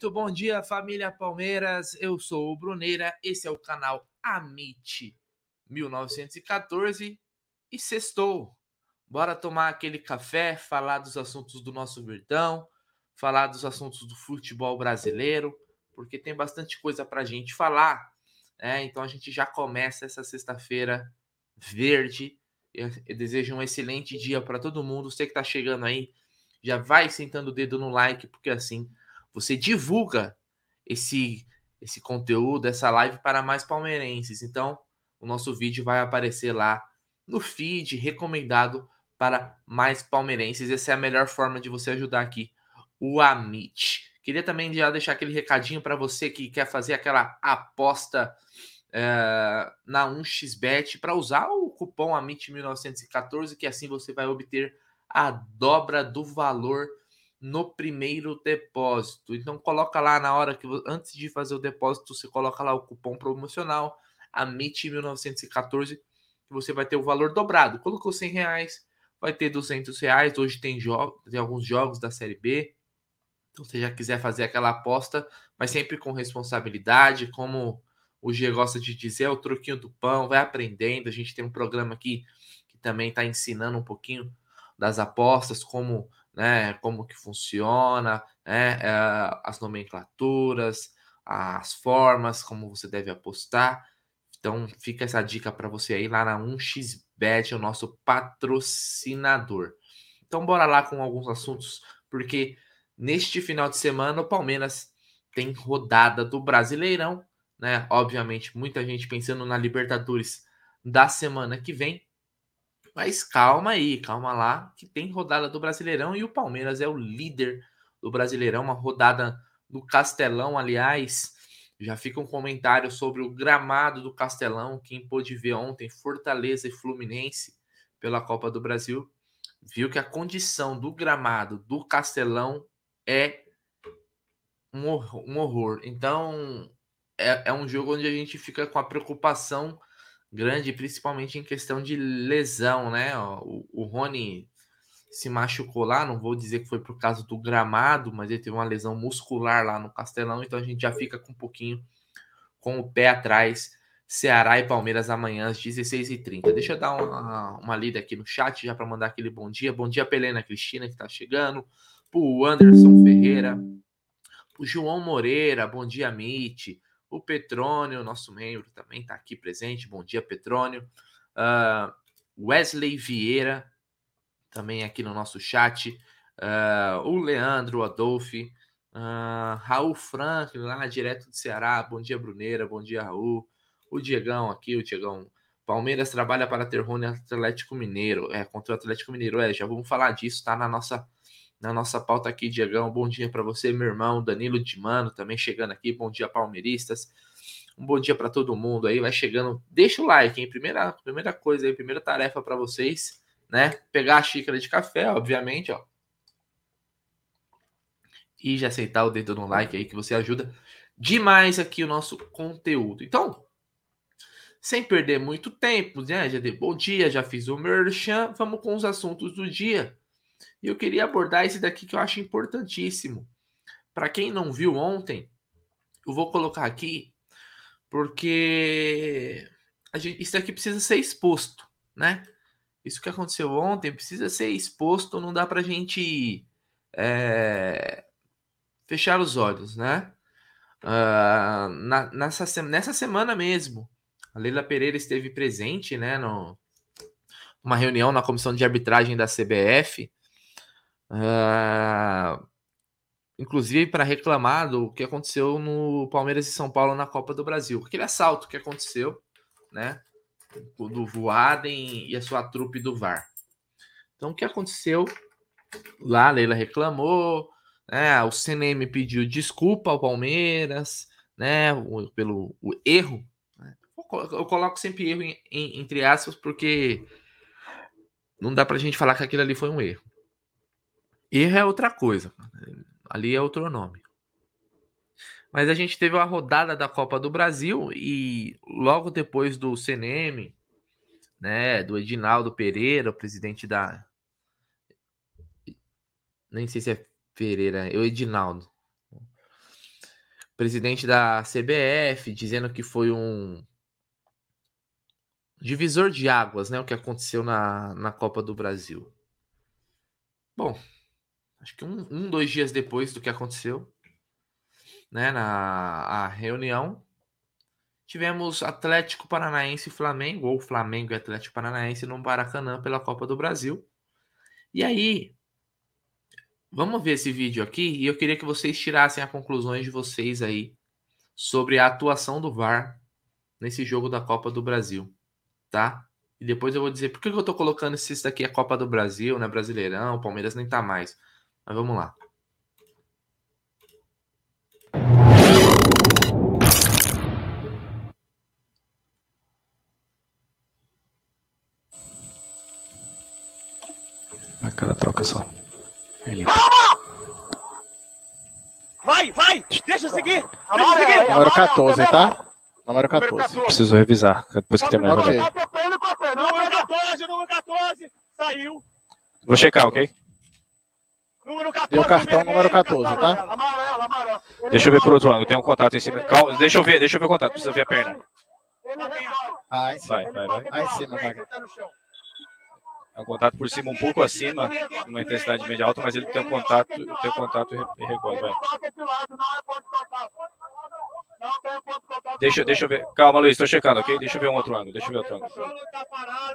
Muito bom dia, família Palmeiras. Eu sou o Bruneira, esse é o canal Amit 1914 e sextou. Bora tomar aquele café, falar dos assuntos do nosso Verdão, falar dos assuntos do futebol brasileiro, porque tem bastante coisa para a gente falar. Né? Então a gente já começa essa sexta-feira verde. Eu, eu desejo um excelente dia para todo mundo. Você que está chegando aí, já vai sentando o dedo no like, porque assim você divulga esse esse conteúdo, essa live para mais palmeirenses. Então, o nosso vídeo vai aparecer lá no feed recomendado para mais palmeirenses. Essa é a melhor forma de você ajudar aqui o Amit. Queria também já deixar aquele recadinho para você que quer fazer aquela aposta é, na 1xBet para usar o cupom AMIT1914, que assim você vai obter a dobra do valor no primeiro depósito. Então coloca lá na hora que antes de fazer o depósito, você coloca lá o cupom promocional AMIT1914 que você vai ter o valor dobrado. Colocou 100 reais, vai ter 200 reais. Hoje tem, tem alguns jogos da Série B. Então, se você já quiser fazer aquela aposta, mas sempre com responsabilidade, como o G gosta de dizer, é o troquinho do pão, vai aprendendo. A gente tem um programa aqui que também está ensinando um pouquinho das apostas, como né, como que funciona, né, eh, as nomenclaturas, as formas, como você deve apostar. Então fica essa dica para você aí lá na 1xBet, o nosso patrocinador. Então bora lá com alguns assuntos, porque neste final de semana o Palmeiras tem rodada do Brasileirão, né? Obviamente, muita gente pensando na Libertadores da semana que vem. Mas calma aí, calma lá, que tem rodada do Brasileirão e o Palmeiras é o líder do Brasileirão, uma rodada do Castelão, aliás. Já fica um comentário sobre o gramado do Castelão. Quem pôde ver ontem, Fortaleza e Fluminense pela Copa do Brasil, viu que a condição do gramado do Castelão é um horror. Então, é, é um jogo onde a gente fica com a preocupação grande, principalmente em questão de lesão, né? O, o Rony se machucou lá, não vou dizer que foi por causa do gramado, mas ele teve uma lesão muscular lá no Castelão, então a gente já fica com um pouquinho com o pé atrás. Ceará e Palmeiras amanhã às 16h30. Deixa eu dar uma, uma lida aqui no chat já para mandar aquele bom dia. Bom dia, Pelena Cristina, que está chegando. Pro Anderson Ferreira. O João Moreira, bom dia, Mite. O Petrônio, nosso membro, também está aqui presente. Bom dia, Petrônio. Uh, Wesley Vieira, também aqui no nosso chat. Uh, o Leandro Adolfi. Uh, Raul Franklin, lá direto do Ceará. Bom dia, Bruneira. Bom dia, Raul. O Diegão aqui, o Diegão. Palmeiras trabalha para ter Rony Atlético Mineiro. É, contra o Atlético Mineiro. É, já vamos falar disso, tá na nossa na nossa pauta aqui, Diegão. Bom dia para você, meu irmão Danilo Dimano, também chegando aqui. Bom dia, palmeiristas. Um bom dia para todo mundo aí. Vai chegando. Deixa o like, hein? Primeira, primeira coisa aí, primeira tarefa para vocês, né? Pegar a xícara de café, obviamente, ó. E já aceitar o dedo no like aí, que você ajuda demais aqui o nosso conteúdo. Então, sem perder muito tempo, né? Já dei bom dia, já fiz o merchan. Vamos com os assuntos do dia. E eu queria abordar esse daqui que eu acho importantíssimo. Para quem não viu ontem, eu vou colocar aqui porque gente, isso daqui precisa ser exposto, né? Isso que aconteceu ontem precisa ser exposto, não dá para a gente é, fechar os olhos, né? Uh, na, nessa, nessa semana mesmo, a Leila Pereira esteve presente, né, no, uma reunião na comissão de arbitragem da CBF Uh, inclusive para reclamar do que aconteceu no Palmeiras e São Paulo na Copa do Brasil. Aquele assalto que aconteceu, né? Do Voaden e a sua trupe do VAR. Então, o que aconteceu? Lá a Leila reclamou, né? O CNM pediu desculpa ao Palmeiras, né? Pelo o erro. Né? Eu coloco sempre erro em, em, entre aspas, porque não dá pra gente falar que aquilo ali foi um erro. Erro é outra coisa. Ali é outro nome. Mas a gente teve uma rodada da Copa do Brasil e logo depois do CNM, né, do Edinaldo Pereira, o presidente da nem sei se é Pereira, é o Edinaldo. presidente da CBF dizendo que foi um divisor de águas, né? O que aconteceu na, na Copa do Brasil. Bom, acho que um, um, dois dias depois do que aconteceu, né? Na a reunião, tivemos Atlético Paranaense e Flamengo, ou Flamengo e Atlético Paranaense no Maracanã pela Copa do Brasil. E aí, vamos ver esse vídeo aqui e eu queria que vocês tirassem as conclusões de vocês aí sobre a atuação do VAR nesse jogo da Copa do Brasil tá? E depois eu vou dizer por que eu tô colocando esse daqui é Copa do Brasil, né? Brasileirão, Palmeiras nem tá mais. Mas vamos lá. Aquela troca só. Ele... Vai, vai! Deixa eu seguir! Deixa eu seguir! Número 14, tá? Número 14. Preciso revisar depois que terminar okay. Número 14, número 14. Saiu. Vou checar, ok? Número 14. Deu cartão número 14, tá? Amarelo, amarelo. Deixa eu ver por outro lado. Tem um contato em cima. Calma, deixa eu ver, deixa eu ver o contato. Precisa ver a perna. Ah, vai, vai, vai. Aí em cima, vai. É um contato por cima, um pouco acima, uma intensidade média alta, mas ele tem um contato, tem um contato irregular. Vai. Deixa, deixa eu ver. Calma, Luiz, estou checando, ok? Deixa eu ver um outro ângulo. Deixa eu ver outro ângulo.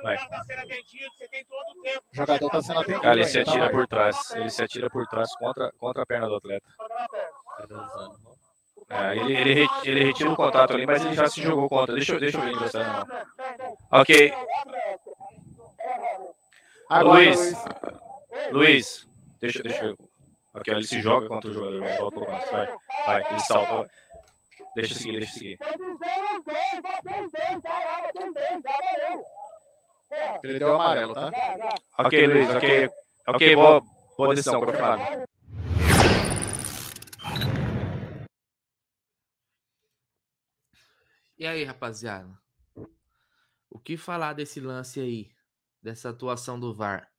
Vai. O jogador está sendo atendido. Cara, ele se atira por trás. Ele se atira por trás contra, contra a perna do atleta. É, ele, ele, ele retira o contato ali, mas ele já se jogou contra. Deixa, deixa eu ver você não. Ok. Luiz. Luiz. Deixa, deixa eu ver. Ok, ele se joga contra o jogador. Vai, vai, ele salta. Deixa eu seguir, deixa eu seguir. Ele deu amarelo, tá? Ok, Luiz, ok. Ok, boa, boa decisão, confirmado. E aí, rapaziada? O que falar desse lance aí? Dessa atuação do VAR?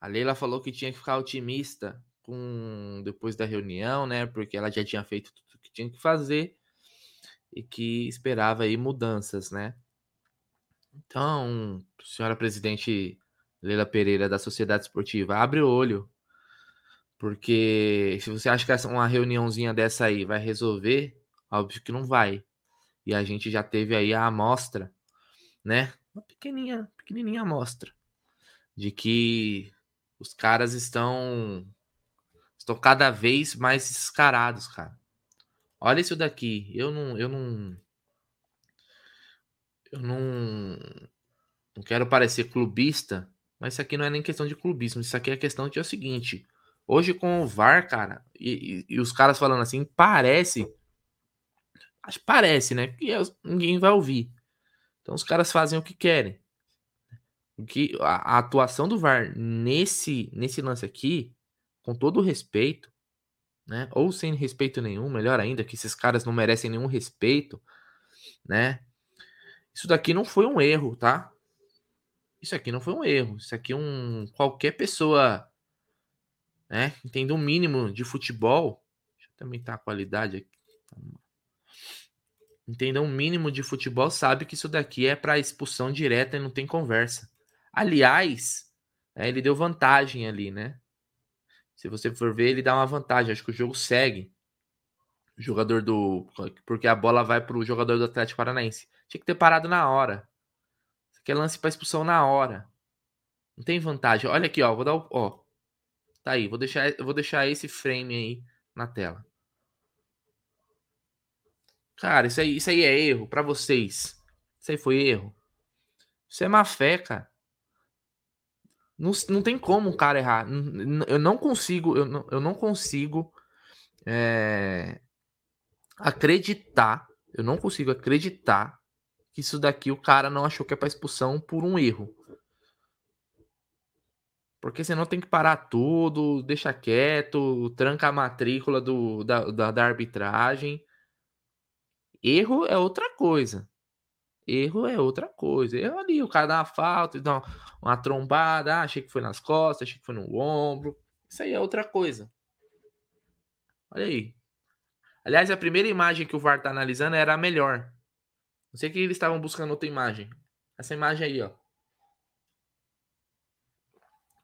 A Leila falou que tinha que ficar otimista com depois da reunião, né? Porque ela já tinha feito tudo o que tinha que fazer e que esperava aí mudanças, né? Então, senhora presidente Leila Pereira da Sociedade Esportiva, abre o olho, porque se você acha que uma reuniãozinha dessa aí vai resolver, óbvio que não vai. E a gente já teve aí a amostra, né? Uma pequenininha, pequenininha amostra de que os caras estão estão cada vez mais descarados, cara. Olha isso daqui. Eu não eu não eu não não quero parecer clubista, mas isso aqui não é nem questão de clubismo, isso aqui é questão de é o seguinte, hoje com o VAR, cara, e, e, e os caras falando assim, parece acho parece, né? Que ninguém vai ouvir. Então os caras fazem o que querem. O que a, a atuação do VAR nesse nesse lance aqui com todo o respeito, né? Ou sem respeito nenhum, melhor ainda, que esses caras não merecem nenhum respeito, né? Isso daqui não foi um erro, tá? Isso aqui não foi um erro. Isso aqui é um qualquer pessoa, né, entenda um mínimo de futebol, deixa eu também tá a qualidade aqui. Entenda um mínimo de futebol, sabe que isso daqui é para expulsão direta e não tem conversa. Aliás, é, ele deu vantagem ali, né? Se você for ver, ele dá uma vantagem. Acho que o jogo segue. O jogador do. Porque a bola vai pro jogador do Atlético Paranaense. Tinha que ter parado na hora. Isso aqui é lance para expulsão na hora. Não tem vantagem. Olha aqui, ó. Vou dar o. Ó. Tá aí. Vou deixar, vou deixar esse frame aí na tela. Cara, isso aí, isso aí é erro para vocês. Isso aí foi erro. Isso é má fé, cara. Não, não tem como um cara errar. Eu não consigo, eu não, eu não consigo é, acreditar. Eu não consigo acreditar que isso daqui o cara não achou que é para expulsão por um erro. Porque senão tem que parar tudo, deixa quieto, tranca a matrícula do, da, da, da arbitragem. Erro é outra coisa. Erro é outra coisa. Erro ali, o cara dá uma falta, dá uma, uma trombada, ah, achei que foi nas costas, achei que foi no ombro. Isso aí é outra coisa. Olha aí. Aliás, a primeira imagem que o VAR tá analisando era a melhor. Não sei que eles estavam buscando outra imagem. Essa imagem aí, ó.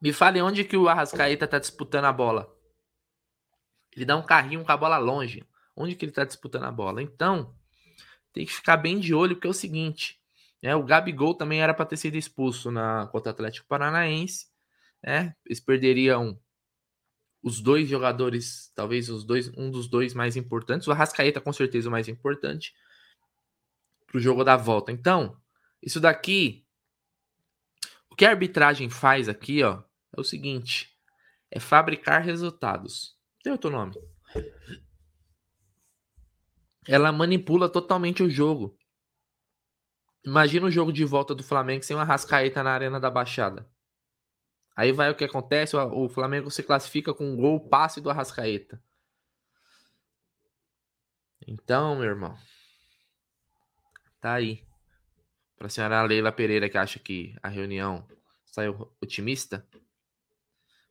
Me fale onde que o Arrascaeta tá disputando a bola. Ele dá um carrinho com a bola longe. Onde que ele tá disputando a bola? Então, tem que ficar bem de olho, porque é o seguinte. Né, o Gabigol também era para ter sido expulso na contra Atlético Paranaense. Né? Eles perderiam os dois jogadores, talvez os dois, um dos dois mais importantes. O Arrascaeta, com certeza, o mais importante para o jogo da volta. Então, isso daqui, o que a arbitragem faz aqui, ó, é o seguinte: é fabricar resultados. Tem outro nome. Ela manipula totalmente o jogo. Imagina o jogo de volta do Flamengo sem uma rascaeta na Arena da Baixada. Aí vai o que acontece, o Flamengo se classifica com um gol passe do Arrascaeta. Então, meu irmão, tá aí. Para a senhora Leila Pereira que acha que a reunião saiu otimista,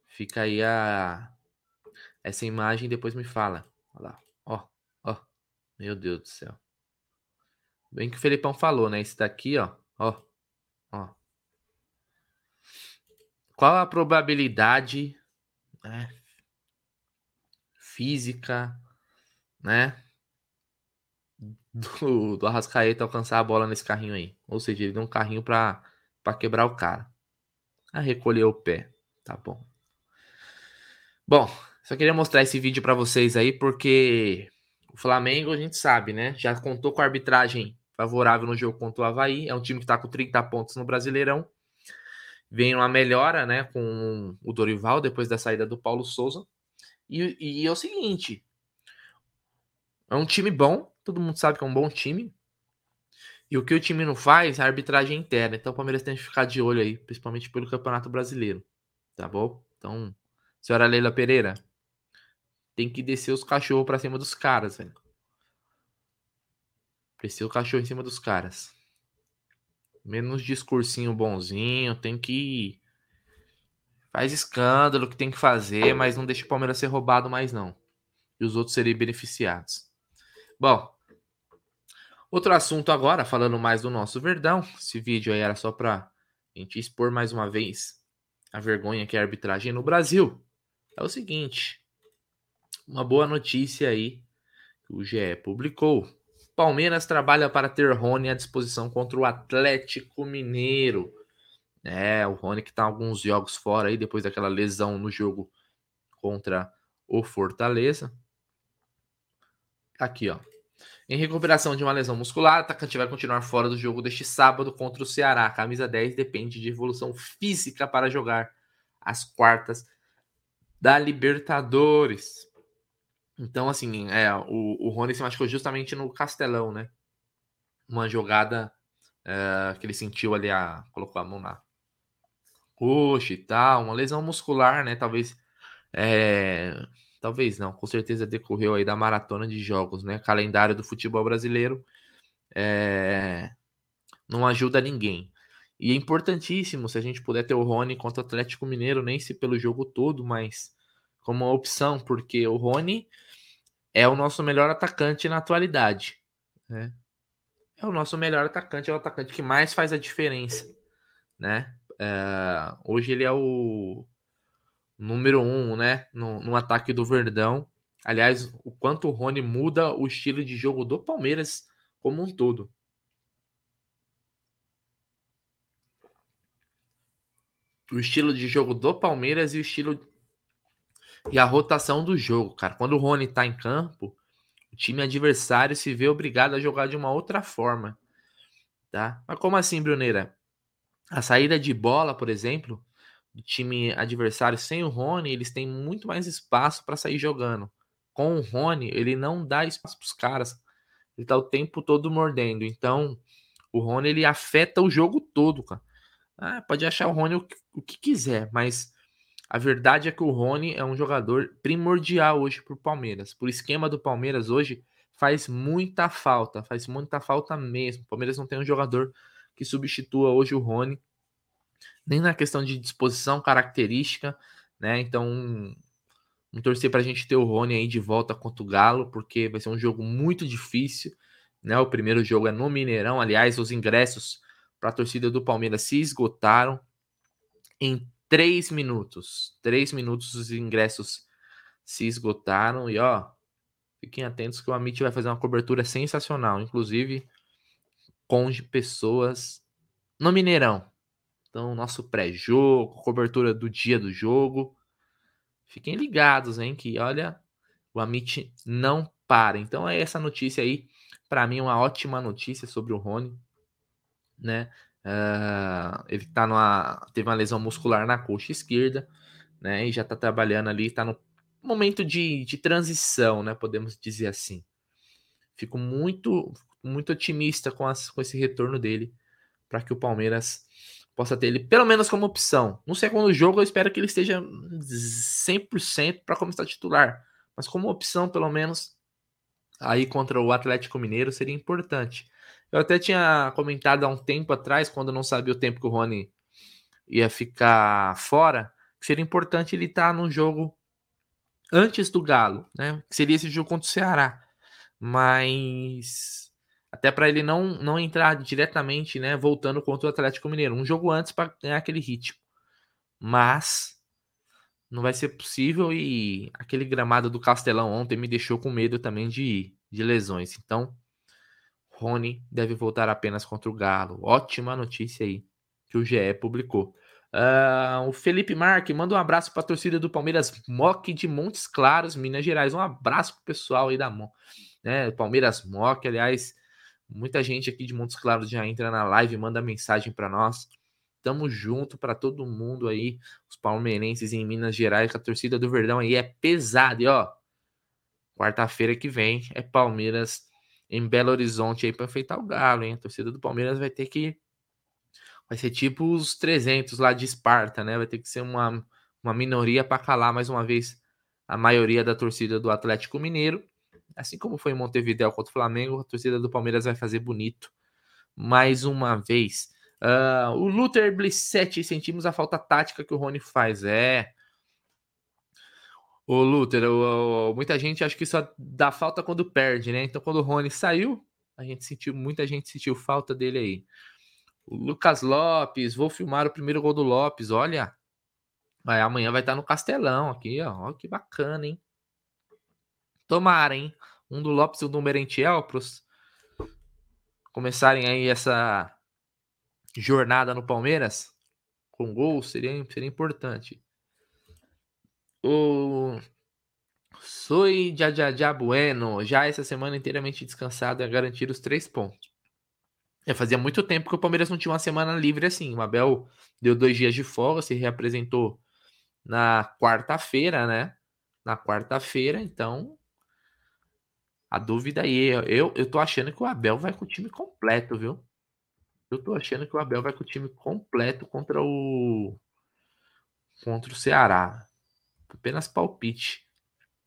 fica aí a essa imagem depois me fala. Olha lá. Meu Deus do céu. Bem que o Felipão falou, né? Esse daqui, ó. Ó. Ó. Qual a probabilidade né, física, né? Do, do Arrascaeta alcançar a bola nesse carrinho aí. Ou seja, ele deu um carrinho pra, pra quebrar o cara. A recolher o pé. Tá bom. Bom, só queria mostrar esse vídeo para vocês aí, porque o Flamengo, a gente sabe, né? Já contou com a arbitragem favorável no jogo contra o Havaí. É um time que tá com 30 pontos no Brasileirão. Vem uma melhora, né? Com o Dorival, depois da saída do Paulo Souza. E, e é o seguinte: é um time bom, todo mundo sabe que é um bom time. E o que o time não faz é a arbitragem interna. Então o Palmeiras tem que ficar de olho aí, principalmente pelo Campeonato Brasileiro. Tá bom? Então, senhora Leila Pereira, tem que descer os cachorros pra cima dos caras, velho. Descer o cachorro em cima dos caras. Menos discursinho bonzinho, tem que. Faz escândalo que tem que fazer, mas não deixa o Palmeiras ser roubado mais, não. E os outros serem beneficiados. Bom, outro assunto agora, falando mais do nosso Verdão. Esse vídeo aí era só pra gente expor mais uma vez a vergonha que é a arbitragem no Brasil. É o seguinte: uma boa notícia aí que o GE publicou. Palmeiras trabalha para ter Rony à disposição contra o Atlético Mineiro. É, o Rony que tá alguns jogos fora aí depois daquela lesão no jogo contra o Fortaleza. Tá aqui, ó. Em recuperação de uma lesão muscular, o atacante vai continuar fora do jogo deste sábado contra o Ceará. A camisa 10 depende de evolução física para jogar as quartas da Libertadores. Então, assim, é, o, o Rony se machucou justamente no Castelão, né? Uma jogada é, que ele sentiu ali, a, colocou a mão na coxa e tal, uma lesão muscular, né? Talvez, é, talvez não, com certeza decorreu aí da maratona de jogos, né? Calendário do futebol brasileiro é, não ajuda ninguém. E é importantíssimo se a gente puder ter o Rony contra o Atlético Mineiro, nem se pelo jogo todo, mas como uma opção, porque o Rony é o nosso melhor atacante na atualidade. Né? É o nosso melhor atacante, é o atacante que mais faz a diferença. Né? É, hoje ele é o número um né? no, no ataque do Verdão. Aliás, o quanto o Rony muda o estilo de jogo do Palmeiras como um todo. O estilo de jogo do Palmeiras e o estilo e a rotação do jogo, cara. Quando o Rony tá em campo, o time adversário se vê obrigado a jogar de uma outra forma, tá? Mas como assim, Bruneira? A saída de bola, por exemplo, do time adversário sem o Rony, eles têm muito mais espaço para sair jogando. Com o Rony, ele não dá espaço para os caras. Ele tá o tempo todo mordendo. Então, o Rony ele afeta o jogo todo, cara. Ah, pode achar o Rony o que, o que quiser, mas a verdade é que o Rony é um jogador primordial hoje para o Palmeiras. Por esquema do Palmeiras hoje, faz muita falta, faz muita falta mesmo. O Palmeiras não tem um jogador que substitua hoje o Rony, nem na questão de disposição característica, né? Então, Vamos torcer para a gente ter o Rony aí de volta contra o Galo, porque vai ser um jogo muito difícil. Né? O primeiro jogo é no Mineirão. Aliás, os ingressos para a torcida do Palmeiras se esgotaram em três minutos. Três minutos os ingressos se esgotaram. E ó, fiquem atentos que o Amit vai fazer uma cobertura sensacional, inclusive com pessoas no Mineirão. Então, nosso pré-jogo, cobertura do dia do jogo. Fiquem ligados, hein? Que olha, o Amit não para. Então é essa notícia aí, para mim, uma ótima notícia sobre o Rony, né? Uh, ele tá numa. Teve uma lesão muscular na coxa esquerda, né? E já tá trabalhando ali, tá no momento de, de transição, né? Podemos dizer assim. Fico muito, muito otimista com, as, com esse retorno dele para que o Palmeiras possa ter ele pelo menos como opção. No segundo jogo, eu espero que ele esteja 100% para começar titular, mas como opção, pelo menos, aí contra o Atlético Mineiro seria importante. Eu até tinha comentado há um tempo atrás, quando eu não sabia o tempo que o Rony ia ficar fora, que seria importante ele estar tá no jogo antes do Galo, né? Que seria esse jogo contra o Ceará. Mas até para ele não, não entrar diretamente, né, voltando contra o Atlético Mineiro. Um jogo antes para ganhar aquele ritmo. Mas não vai ser possível e aquele gramado do Castelão ontem me deixou com medo também de, de lesões. Então, Rony deve voltar apenas contra o Galo. Ótima notícia aí que o GE publicou. Uh, o Felipe Marque manda um abraço para a torcida do Palmeiras Mock de Montes Claros, Minas Gerais. Um abraço pro pessoal aí da Mo, né? Palmeiras Mock, aliás, Muita gente aqui de Montes Claros já entra na live, manda mensagem para nós. Tamo junto para todo mundo aí, os palmeirenses em Minas Gerais, que a torcida do Verdão aí é pesada. E ó, quarta-feira que vem é Palmeiras em Belo Horizonte aí para enfeitar o Galo, hein? A torcida do Palmeiras vai ter que vai ser tipo os 300 lá de Esparta, né? Vai ter que ser uma, uma minoria para calar mais uma vez a maioria da torcida do Atlético Mineiro. Assim como foi em Montevideo contra o Flamengo, a torcida do Palmeiras vai fazer bonito mais uma vez. Uh, o Luther Blissett, sentimos a falta tática que o Rony faz. É. O Luther, muita gente acha que só dá falta quando perde, né? Então, quando o Rony saiu, a gente sentiu, muita gente sentiu falta dele aí. O Lucas Lopes, vou filmar o primeiro gol do Lopes, olha. Amanhã vai estar no Castelão aqui, ó. Olha que bacana, hein? Tomara, hein? Um do Lopes e um do Merentiel para começarem aí essa jornada no Palmeiras com gol seria, seria importante. O Soi Jajaja Bueno, já essa semana inteiramente descansado a garantir os três pontos. É, fazia muito tempo que o Palmeiras não tinha uma semana livre assim. O Abel deu dois dias de folga, se reapresentou na quarta-feira, né? Na quarta-feira, então a dúvida aí, eu, eu tô achando que o Abel vai com o time completo, viu? Eu tô achando que o Abel vai com o time completo contra o contra o Ceará. Apenas palpite.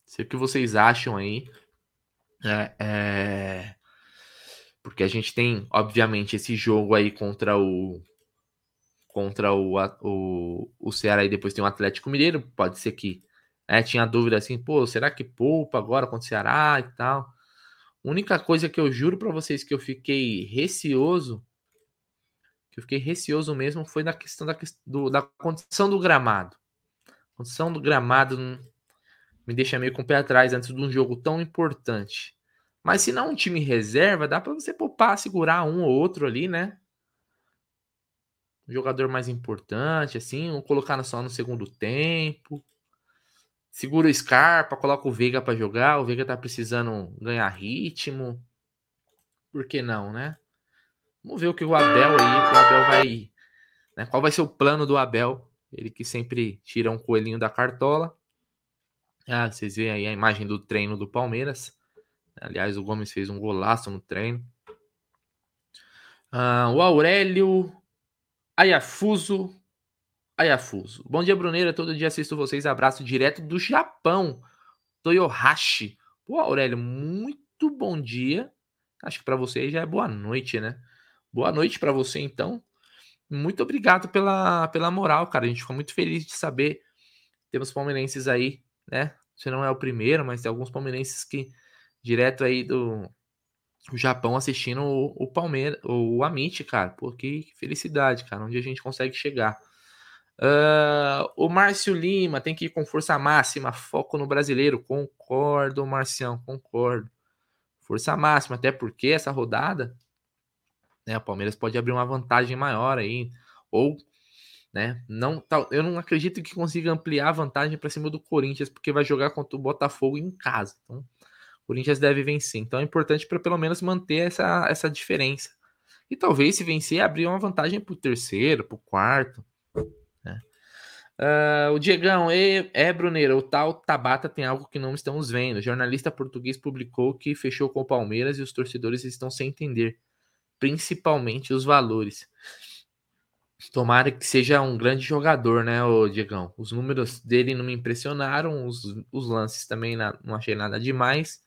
Sei o que vocês acham aí. É, é... Porque a gente tem, obviamente, esse jogo aí contra o contra o, o, o Ceará e depois tem o Atlético Mineiro. Pode ser que é, tinha dúvida assim, pô, será que poupa agora contra o Ceará e tal? Única coisa que eu juro para vocês que eu fiquei receoso, que eu fiquei receoso mesmo, foi da questão da, do, da condição do gramado. A condição do gramado me deixa meio com o pé atrás antes de um jogo tão importante. Mas se não um time reserva, dá para você poupar, segurar um ou outro ali, né? Um jogador mais importante, assim, ou colocar só no segundo tempo. Segura o Scarpa, coloca o Veiga para jogar. O Veiga tá precisando ganhar ritmo. Por que não, né? Vamos ver o que o Abel aí, o Abel vai. Né? Qual vai ser o plano do Abel? Ele que sempre tira um coelhinho da cartola. Ah, vocês veem aí a imagem do treino do Palmeiras. Aliás, o Gomes fez um golaço no treino. Ah, o Aurélio Ayafuso Ayafuso. Bom dia, Bruneira. Todo dia assisto vocês. Abraço direto do Japão. Toyohashi. Pô, Aurélio, muito bom dia. Acho que para você já é boa noite, né? Boa noite para você, então. Muito obrigado pela, pela moral, cara. A gente ficou muito feliz de saber. Temos palmeirenses aí, né? você não é o primeiro, mas tem alguns palmeirenses que direto aí do Japão assistindo o, o Palmeiras, o Amit, cara. Pô, que felicidade, cara, onde a gente consegue chegar. Uh, o Márcio Lima tem que ir com força máxima, foco no brasileiro. Concordo, Marcião, concordo. Força máxima, até porque essa rodada, né, o Palmeiras pode abrir uma vantagem maior aí, ou, né, não, eu não acredito que consiga ampliar a vantagem para cima do Corinthians, porque vai jogar contra o Botafogo em casa. Então, o Corinthians deve vencer. Então é importante para pelo menos manter essa, essa diferença. E talvez se vencer, abrir uma vantagem para o terceiro, para o quarto. Uh, o Diegão, é, é Bruneiro, o tal Tabata tem algo que não estamos vendo. O jornalista português publicou que fechou com o Palmeiras e os torcedores estão sem entender, principalmente os valores. Tomara que seja um grande jogador, né, o Diegão? Os números dele não me impressionaram, os, os lances também não, achei nada demais.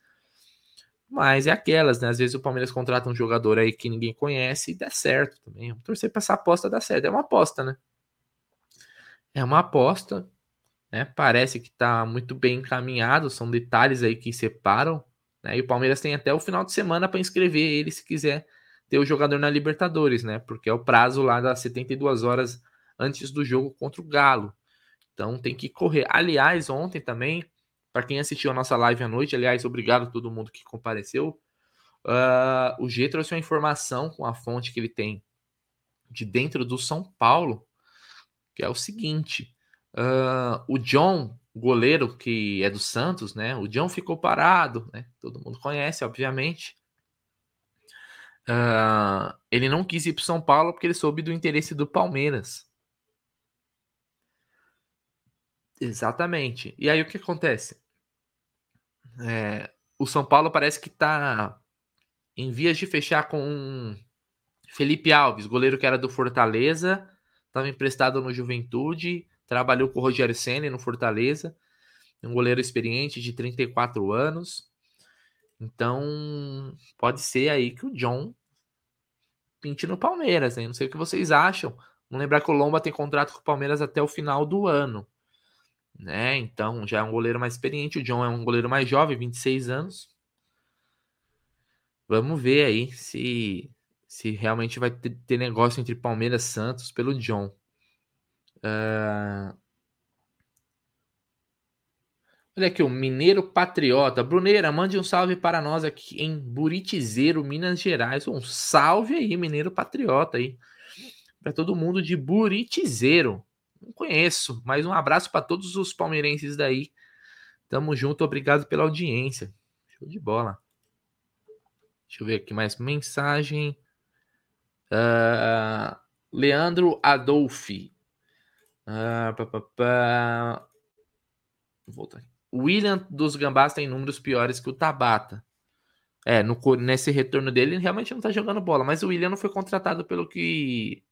Mas é aquelas, né? Às vezes o Palmeiras contrata um jogador aí que ninguém conhece e dá certo também. Vamos torcer para essa aposta dar certo. É uma aposta, né? é uma aposta, né? Parece que está muito bem encaminhado, são detalhes aí que separam, né? E o Palmeiras tem até o final de semana para inscrever ele se quiser ter o jogador na Libertadores, né? Porque é o prazo lá das 72 horas antes do jogo contra o Galo. Então tem que correr. Aliás, ontem também, para quem assistiu a nossa live à noite, aliás, obrigado a todo mundo que compareceu. Uh, o G trouxe uma informação com a fonte que ele tem de dentro do São Paulo que é o seguinte: uh, o John, goleiro que é do Santos, né? O John ficou parado, né? Todo mundo conhece, obviamente. Uh, ele não quis ir para São Paulo porque ele soube do interesse do Palmeiras. Exatamente. E aí o que acontece? É, o São Paulo parece que está em vias de fechar com Felipe Alves, goleiro que era do Fortaleza estava emprestado no Juventude, trabalhou com o Rogério Senna no Fortaleza, um goleiro experiente de 34 anos. Então, pode ser aí que o John pinte no Palmeiras, hein? Não sei o que vocês acham. Vamos lembrar que o Lomba tem contrato com o Palmeiras até o final do ano. Né? Então, já é um goleiro mais experiente. O John é um goleiro mais jovem, 26 anos. Vamos ver aí se se realmente vai ter, ter negócio entre Palmeiras e Santos pelo John. Uh... Olha aqui, o Mineiro Patriota. Bruneira, mande um salve para nós aqui em Buritizeiro, Minas Gerais. Um salve aí, Mineiro Patriota aí. Para todo mundo de Buritizeiro. Não conheço, mas um abraço para todos os palmeirenses daí. Tamo junto, obrigado pela audiência. Show de bola. Deixa eu ver aqui mais mensagem. Uh, Leandro Adolfi. Uh, pá, pá, pá. Volta. William dos Gambás tem números piores que o Tabata. É, no, nesse retorno dele, ele realmente não tá jogando bola. Mas o William não foi contratado pelo que.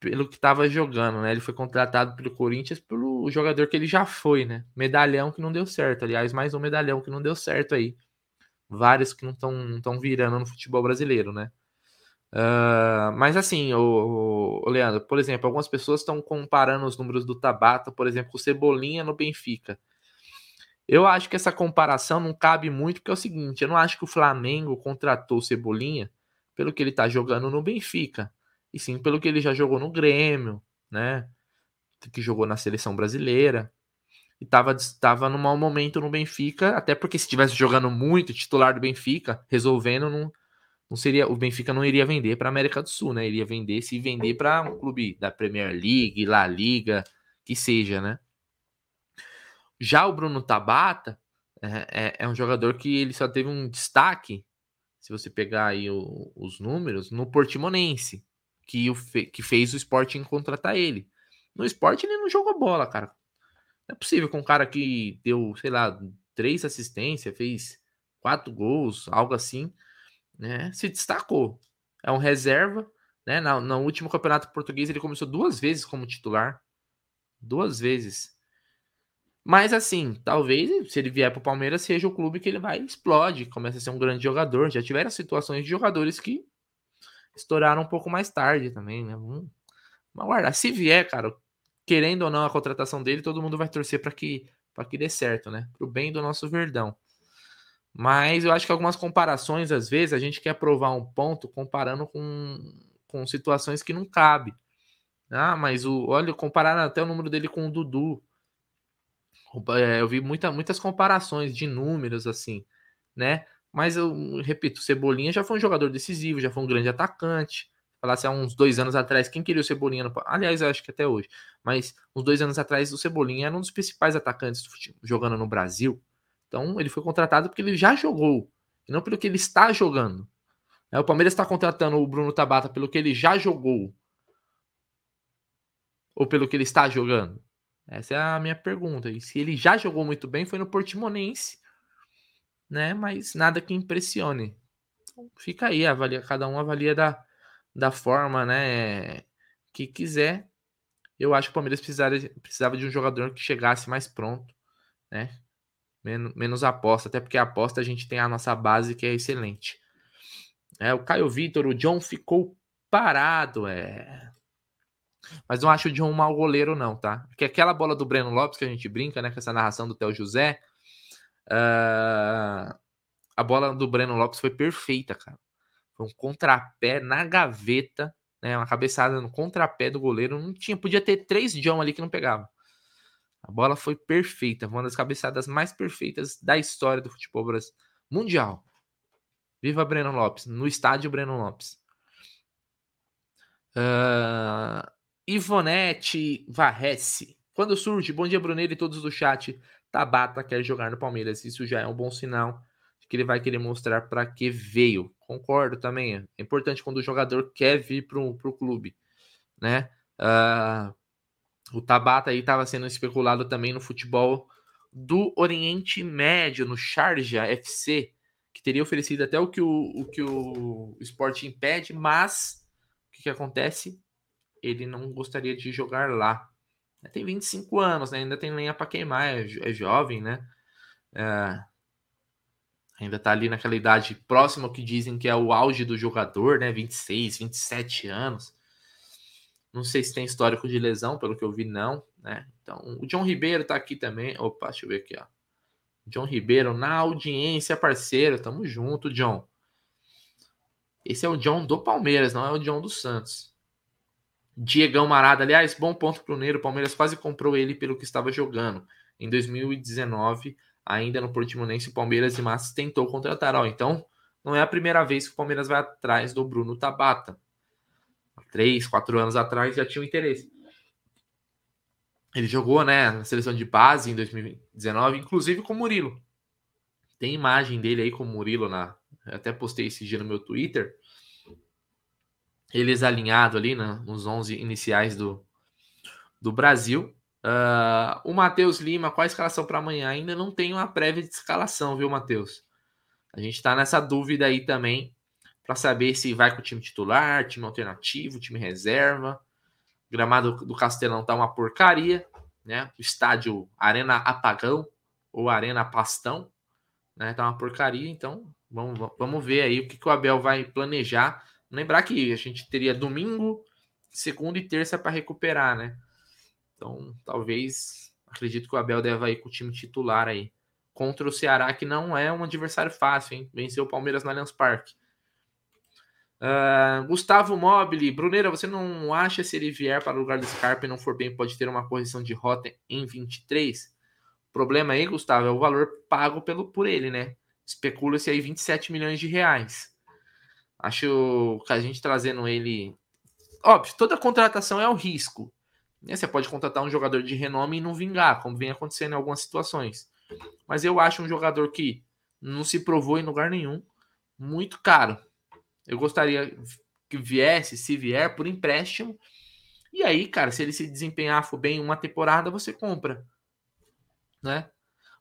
Pelo que tava jogando, né? Ele foi contratado pelo Corinthians pelo jogador que ele já foi, né? Medalhão que não deu certo. Aliás, mais um medalhão que não deu certo aí. Vários que não estão virando no futebol brasileiro, né? Uh, mas assim, o, o, Leandro, por exemplo, algumas pessoas estão comparando os números do Tabata, por exemplo, com o Cebolinha no Benfica. Eu acho que essa comparação não cabe muito, porque é o seguinte: eu não acho que o Flamengo contratou o Cebolinha pelo que ele está jogando no Benfica, e sim pelo que ele já jogou no Grêmio, né? Que jogou na seleção brasileira. E estava tava num mau momento no Benfica, até porque se estivesse jogando muito, titular do Benfica, resolvendo, não, não seria o Benfica não iria vender para a América do Sul, né? Iria vender se vender para um clube da Premier League, La Liga, que seja, né? Já o Bruno Tabata é, é, é um jogador que ele só teve um destaque, se você pegar aí o, os números, no Portimonense, que, o fe, que fez o Sporting contratar ele. No Sporting ele não jogou bola, cara. Não é possível com um cara que deu, sei lá, três assistências, fez quatro gols, algo assim né, se destacou. É um reserva, né? Na, no último campeonato português ele começou duas vezes como titular, duas vezes. Mas assim, talvez se ele vier para o Palmeiras seja o clube que ele vai explode, começa a ser um grande jogador. Já tiveram situações de jogadores que estouraram um pouco mais tarde também, né? Vamos, vamos. Se vier, cara, querendo ou não a contratação dele, todo mundo vai torcer para que para que dê certo, né? Pro bem do nosso Verdão. Mas eu acho que algumas comparações, às vezes, a gente quer provar um ponto comparando com, com situações que não cabe. Ah, mas o, olha, comparar até o número dele com o Dudu. É, eu vi muita, muitas comparações de números, assim, né? Mas eu repito, Cebolinha já foi um jogador decisivo, já foi um grande atacante. Falasse há uns dois anos atrás, quem queria o Cebolinha? No... Aliás, eu acho que até hoje. Mas uns dois anos atrás, o Cebolinha era um dos principais atacantes jogando no Brasil. Então, ele foi contratado porque ele já jogou, e não pelo que ele está jogando. É, o Palmeiras está contratando o Bruno Tabata pelo que ele já jogou. Ou pelo que ele está jogando? Essa é a minha pergunta. E se ele já jogou muito bem, foi no Portimonense, né? Mas nada que impressione. Fica aí, avalia, cada um avalia da, da forma, né? Que quiser. Eu acho que o Palmeiras precisava, precisava de um jogador que chegasse mais pronto, né? Menos, menos aposta, até porque a aposta a gente tem a nossa base que é excelente. É, o Caio Vitor, o John ficou parado, é. Mas não acho o John um mau goleiro, não, tá? Porque aquela bola do Breno Lopes que a gente brinca, né? Com essa narração do Theo José. Uh, a bola do Breno Lopes foi perfeita, cara. Foi um contrapé na gaveta, né? Uma cabeçada no contrapé do goleiro. Não tinha, podia ter três John ali que não pegava. A bola foi perfeita, uma das cabeçadas mais perfeitas da história do futebol brasileiro mundial. Viva Breno Lopes, no estádio Breno Lopes. Uh, Ivonete Varrece. Quando surge, bom dia Bruneiro e todos do chat. Tabata quer jogar no Palmeiras. Isso já é um bom sinal de que ele vai querer mostrar para que veio. Concordo também. É importante quando o jogador quer vir para o clube, né? Uh, o Tabata aí estava sendo especulado também no futebol do Oriente Médio, no Sharjah FC, que teria oferecido até o que o, o, que o Sporting pede, mas o que, que acontece? Ele não gostaria de jogar lá. Tem 25 anos, né? ainda tem lenha para queimar, é, é, jovem, né? É, ainda tá ali naquela idade próxima ao que dizem que é o auge do jogador, né? 26, 27 anos. Não sei se tem histórico de lesão, pelo que eu vi, não. Né? Então, o John Ribeiro tá aqui também. Opa, deixa eu ver aqui, ó. John Ribeiro na audiência, parceiro. Tamo junto, John. Esse é o John do Palmeiras, não é o John do Santos. Diegão Marada, aliás, bom ponto pro Neiro. O Palmeiras quase comprou ele pelo que estava jogando. Em 2019, ainda no Portimonense, o Palmeiras e Massa tentou contratar. Ó, então, não é a primeira vez que o Palmeiras vai atrás do Bruno Tabata três, quatro anos atrás já tinha um interesse. Ele jogou, né, na seleção de base em 2019, inclusive com o Murilo. Tem imagem dele aí com o Murilo na. Eu até postei esse dia no meu Twitter. Eles alinhado ali né, nos 11 iniciais do, do Brasil. Uh, o Matheus Lima, qual a escalação para amanhã? Ainda não tem uma prévia de escalação, viu, Matheus? A gente está nessa dúvida aí também para saber se vai com o time titular, time alternativo, time reserva. O gramado do Castelão tá uma porcaria, né? O estádio Arena Apagão ou Arena Pastão, né? Tá uma porcaria, então vamos, vamos ver aí o que, que o Abel vai planejar. Lembrar que a gente teria domingo, segunda e terça para recuperar, né? Então, talvez, acredito que o Abel deva ir com o time titular aí. Contra o Ceará, que não é um adversário fácil, hein? Venceu o Palmeiras no Allianz Parque. Uh, Gustavo Mobile, Bruneira, você não acha se ele vier para o lugar do Scarpa e não for bem, pode ter uma correção de rota em 23? O problema aí, Gustavo, é o valor pago pelo, por ele, né? Especula-se aí 27 milhões de reais. Acho que a gente trazendo ele. Óbvio, toda contratação é o risco. Né? Você pode contratar um jogador de renome e não vingar, como vem acontecendo em algumas situações. Mas eu acho um jogador que não se provou em lugar nenhum, muito caro eu gostaria que viesse, se vier, por empréstimo. E aí, cara, se ele se desempenhar for bem uma temporada, você compra. Né?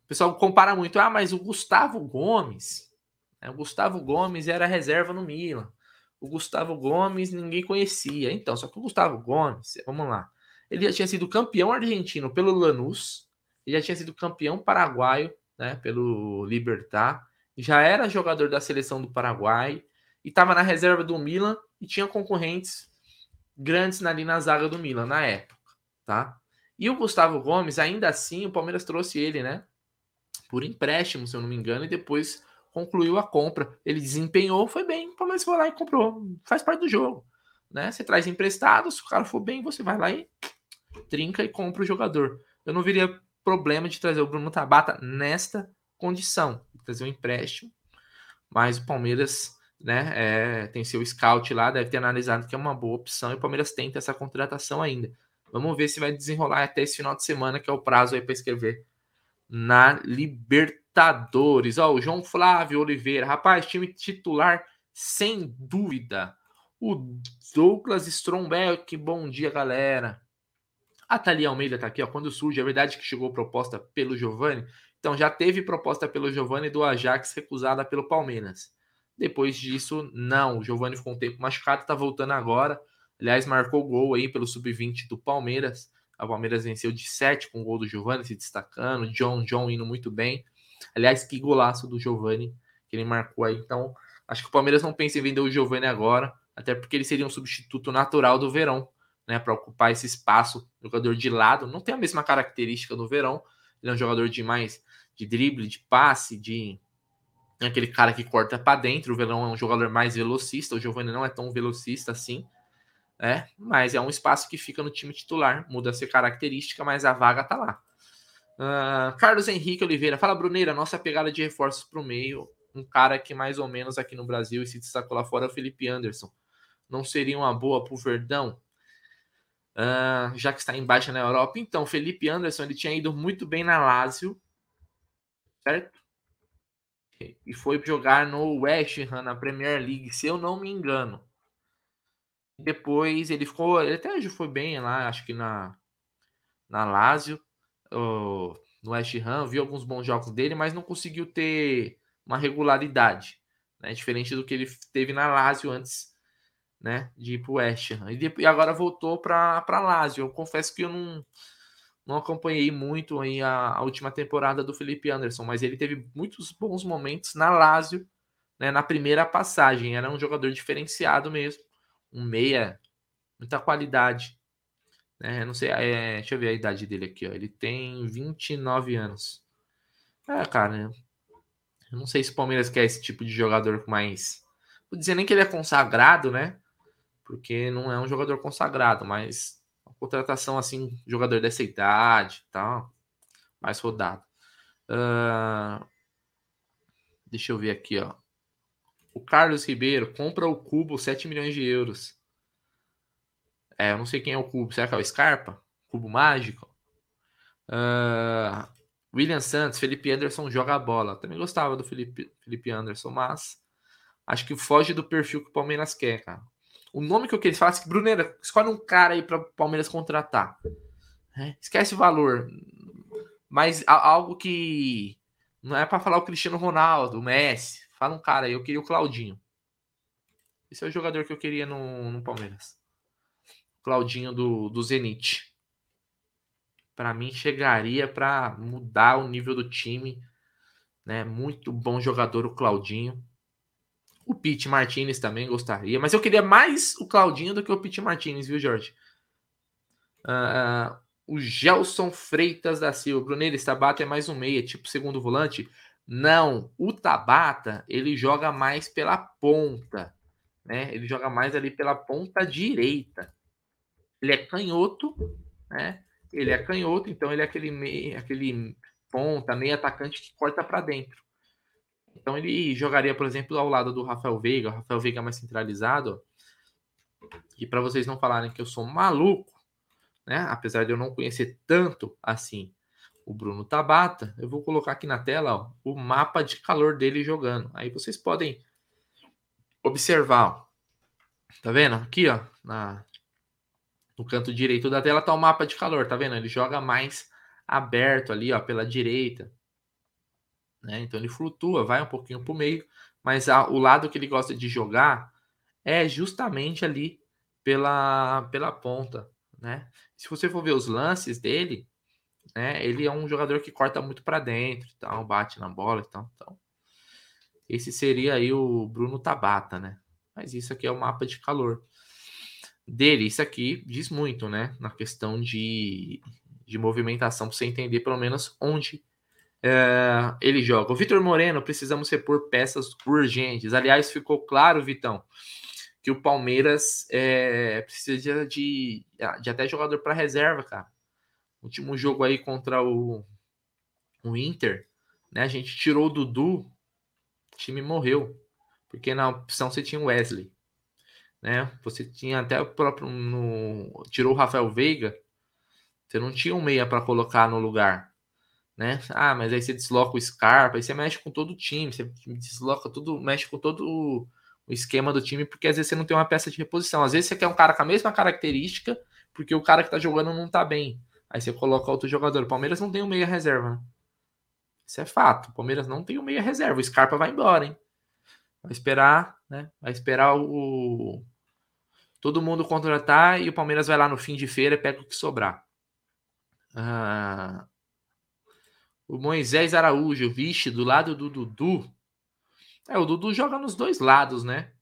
O pessoal compara muito. Ah, mas o Gustavo Gomes. Né? O Gustavo Gomes era reserva no Milan. O Gustavo Gomes ninguém conhecia. Então, só que o Gustavo Gomes, vamos lá. Ele já tinha sido campeão argentino pelo Lanús. Ele já tinha sido campeão paraguaio, né, pelo Libertar. Já era jogador da seleção do Paraguai e estava na reserva do Milan e tinha concorrentes grandes ali na zaga do Milan na época, tá? E o Gustavo Gomes, ainda assim, o Palmeiras trouxe ele, né? Por empréstimo, se eu não me engano, e depois concluiu a compra. Ele desempenhou, foi bem, o Palmeiras foi lá e comprou. Faz parte do jogo. Né? Você traz emprestado, se o cara for bem, você vai lá e trinca e compra o jogador. Eu não viria problema de trazer o Bruno Tabata nesta condição, trazer um empréstimo, mas o Palmeiras né, é, tem seu scout lá, deve ter analisado que é uma boa opção e o Palmeiras tenta essa contratação ainda. Vamos ver se vai desenrolar até esse final de semana, que é o prazo aí para escrever na Libertadores. Ó, o João Flávio Oliveira, rapaz, time titular sem dúvida. O Douglas Stromberg, bom dia, galera. A Thalia Almeida tá aqui, ó. Quando surge, é verdade que chegou proposta pelo Giovani. Então já teve proposta pelo Giovani do Ajax recusada pelo Palmeiras. Depois disso, não. O Giovani ficou um tempo machucado, tá voltando agora. Aliás, marcou gol aí pelo sub-20 do Palmeiras. A Palmeiras venceu de 7 com o gol do Giovani se destacando. John John indo muito bem. Aliás, que golaço do Giovani que ele marcou aí. Então, acho que o Palmeiras não pensa em vender o Giovani agora, até porque ele seria um substituto natural do Verão, né, para ocupar esse espaço. Jogador de lado, não tem a mesma característica do Verão. Ele é um jogador de mais de drible, de passe, de aquele cara que corta para dentro. O Verão é um jogador mais velocista. O Giovani não é tão velocista assim. É, mas é um espaço que fica no time titular, muda a característica, mas a vaga tá lá. Uh, Carlos Henrique Oliveira, fala Bruneira, nossa pegada de reforços para o meio, um cara que mais ou menos aqui no Brasil e se destacou lá fora é o Felipe Anderson. Não seria uma boa para o Verdão? Uh, já que está em baixa na Europa. Então, Felipe Anderson ele tinha ido muito bem na Lazio, certo? E foi jogar no West Ham na Premier League, se eu não me engano. Depois ele ficou, ele até foi bem lá, acho que na na Lazio, no West Ham, vi alguns bons jogos dele, mas não conseguiu ter uma regularidade, né? Diferente do que ele teve na Lazio antes, né, de ir pro West Ham. E, depois, e agora voltou para para Lazio. Eu confesso que eu não não acompanhei muito aí a, a, última temporada do Felipe Anderson, mas ele teve muitos bons momentos na Lazio, né, na primeira passagem. Era um jogador diferenciado mesmo um meia, muita qualidade. Né? Não sei, é, deixa eu ver a idade dele aqui. Ó. Ele tem 29 anos. É, cara, eu não sei se o Palmeiras quer esse tipo de jogador mais. Vou dizer nem que ele é consagrado, né? Porque não é um jogador consagrado, mas contratação assim, jogador dessa idade tal, mais rodado. Uh... Deixa eu ver aqui, ó. O Carlos Ribeiro compra o Cubo 7 milhões de euros. É, eu não sei quem é o Cubo. Será que é o Scarpa? Cubo mágico? Uh, William Santos, Felipe Anderson joga a bola. Também gostava do Felipe, Felipe Anderson, mas acho que foge do perfil que o Palmeiras quer, cara. O nome que eu queria falar é que Brunera, escolhe um cara aí para o Palmeiras contratar. É, esquece o valor. Mas algo que não é para falar o Cristiano Ronaldo, o Messi. Fala um cara aí, eu queria o Claudinho. Esse é o jogador que eu queria no, no Palmeiras. Claudinho do, do Zenit. Para mim, chegaria para mudar o nível do time. Né? Muito bom jogador o Claudinho. O Pete Martinez também gostaria. Mas eu queria mais o Claudinho do que o Pete Martinez, viu, Jorge? Uh, o Gelson Freitas da Silva. Bruneiro, Tabata é mais um meia, tipo segundo volante. Não, o Tabata ele joga mais pela ponta, né? Ele joga mais ali pela ponta direita. Ele é canhoto, né? Ele é canhoto, então ele é aquele meio, aquele ponta, meio atacante que corta para dentro. Então ele jogaria, por exemplo, ao lado do Rafael Veiga, o Rafael Veiga mais centralizado. E para vocês não falarem que eu sou maluco, né? Apesar de eu não conhecer tanto assim o Bruno Tabata, eu vou colocar aqui na tela ó, o mapa de calor dele jogando. Aí vocês podem observar. Ó. Tá vendo? Aqui, ó, na, no canto direito da tela tá o mapa de calor, tá vendo? Ele joga mais aberto ali, ó, pela direita. Né? Então ele flutua, vai um pouquinho pro meio, mas a, o lado que ele gosta de jogar é justamente ali pela, pela ponta, né? Se você for ver os lances dele, né? Ele é um jogador que corta muito para dentro, então bate na bola, então, então. Esse seria aí o Bruno Tabata, né? Mas isso aqui é o mapa de calor dele. Isso aqui diz muito, né? Na questão de, de movimentação para você entender pelo menos onde é, ele joga. O Vitor Moreno, precisamos repor peças urgentes. Aliás, ficou claro, Vitão, que o Palmeiras é, precisa de, de até jogador para reserva, cara. Último jogo aí contra o, o Inter, né? A gente tirou o Dudu, o time morreu. Porque na opção você tinha o Wesley. Né? Você tinha até o próprio. No, tirou o Rafael Veiga. Você não tinha um meia para colocar no lugar né? Ah, mas aí você desloca o Scarpa, aí você mexe com todo o time, você desloca tudo, mexe com todo o esquema do time, porque às vezes você não tem uma peça de reposição. Às vezes você quer um cara com a mesma característica, porque o cara que tá jogando não tá bem. Aí você coloca outro jogador. O Palmeiras não tem um meia reserva, né? Isso é fato. O Palmeiras não tem um meia reserva. O Scarpa vai embora, hein? Vai esperar, né? Vai esperar o todo mundo contratar e o Palmeiras vai lá no fim de feira e pega o que sobrar. Ah, o Moisés Araújo, vixe, do lado do Dudu. É, o Dudu joga nos dois lados, né?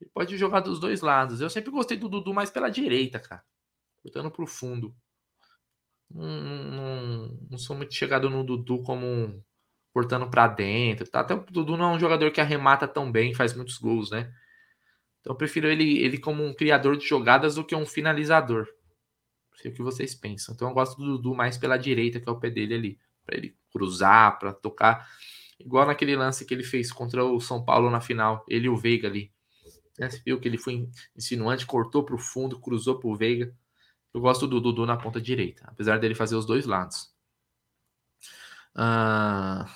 Ele pode jogar dos dois lados. Eu sempre gostei do Dudu mais pela direita, cara. Cortando pro fundo. Não, não, não sou muito chegado no Dudu como cortando para dentro. Tá? Até o Dudu não é um jogador que arremata tão bem, faz muitos gols, né? Então eu prefiro ele, ele como um criador de jogadas do que um finalizador. Não sei o que vocês pensam. Então eu gosto do Dudu mais pela direita, que é o pé dele ali para ele cruzar, para tocar. Igual naquele lance que ele fez contra o São Paulo na final, ele e o Veiga ali. Né? Você viu que ele foi insinuante, cortou para o fundo, cruzou para o Veiga. Eu gosto do Dudu na ponta direita, apesar dele fazer os dois lados. Ah,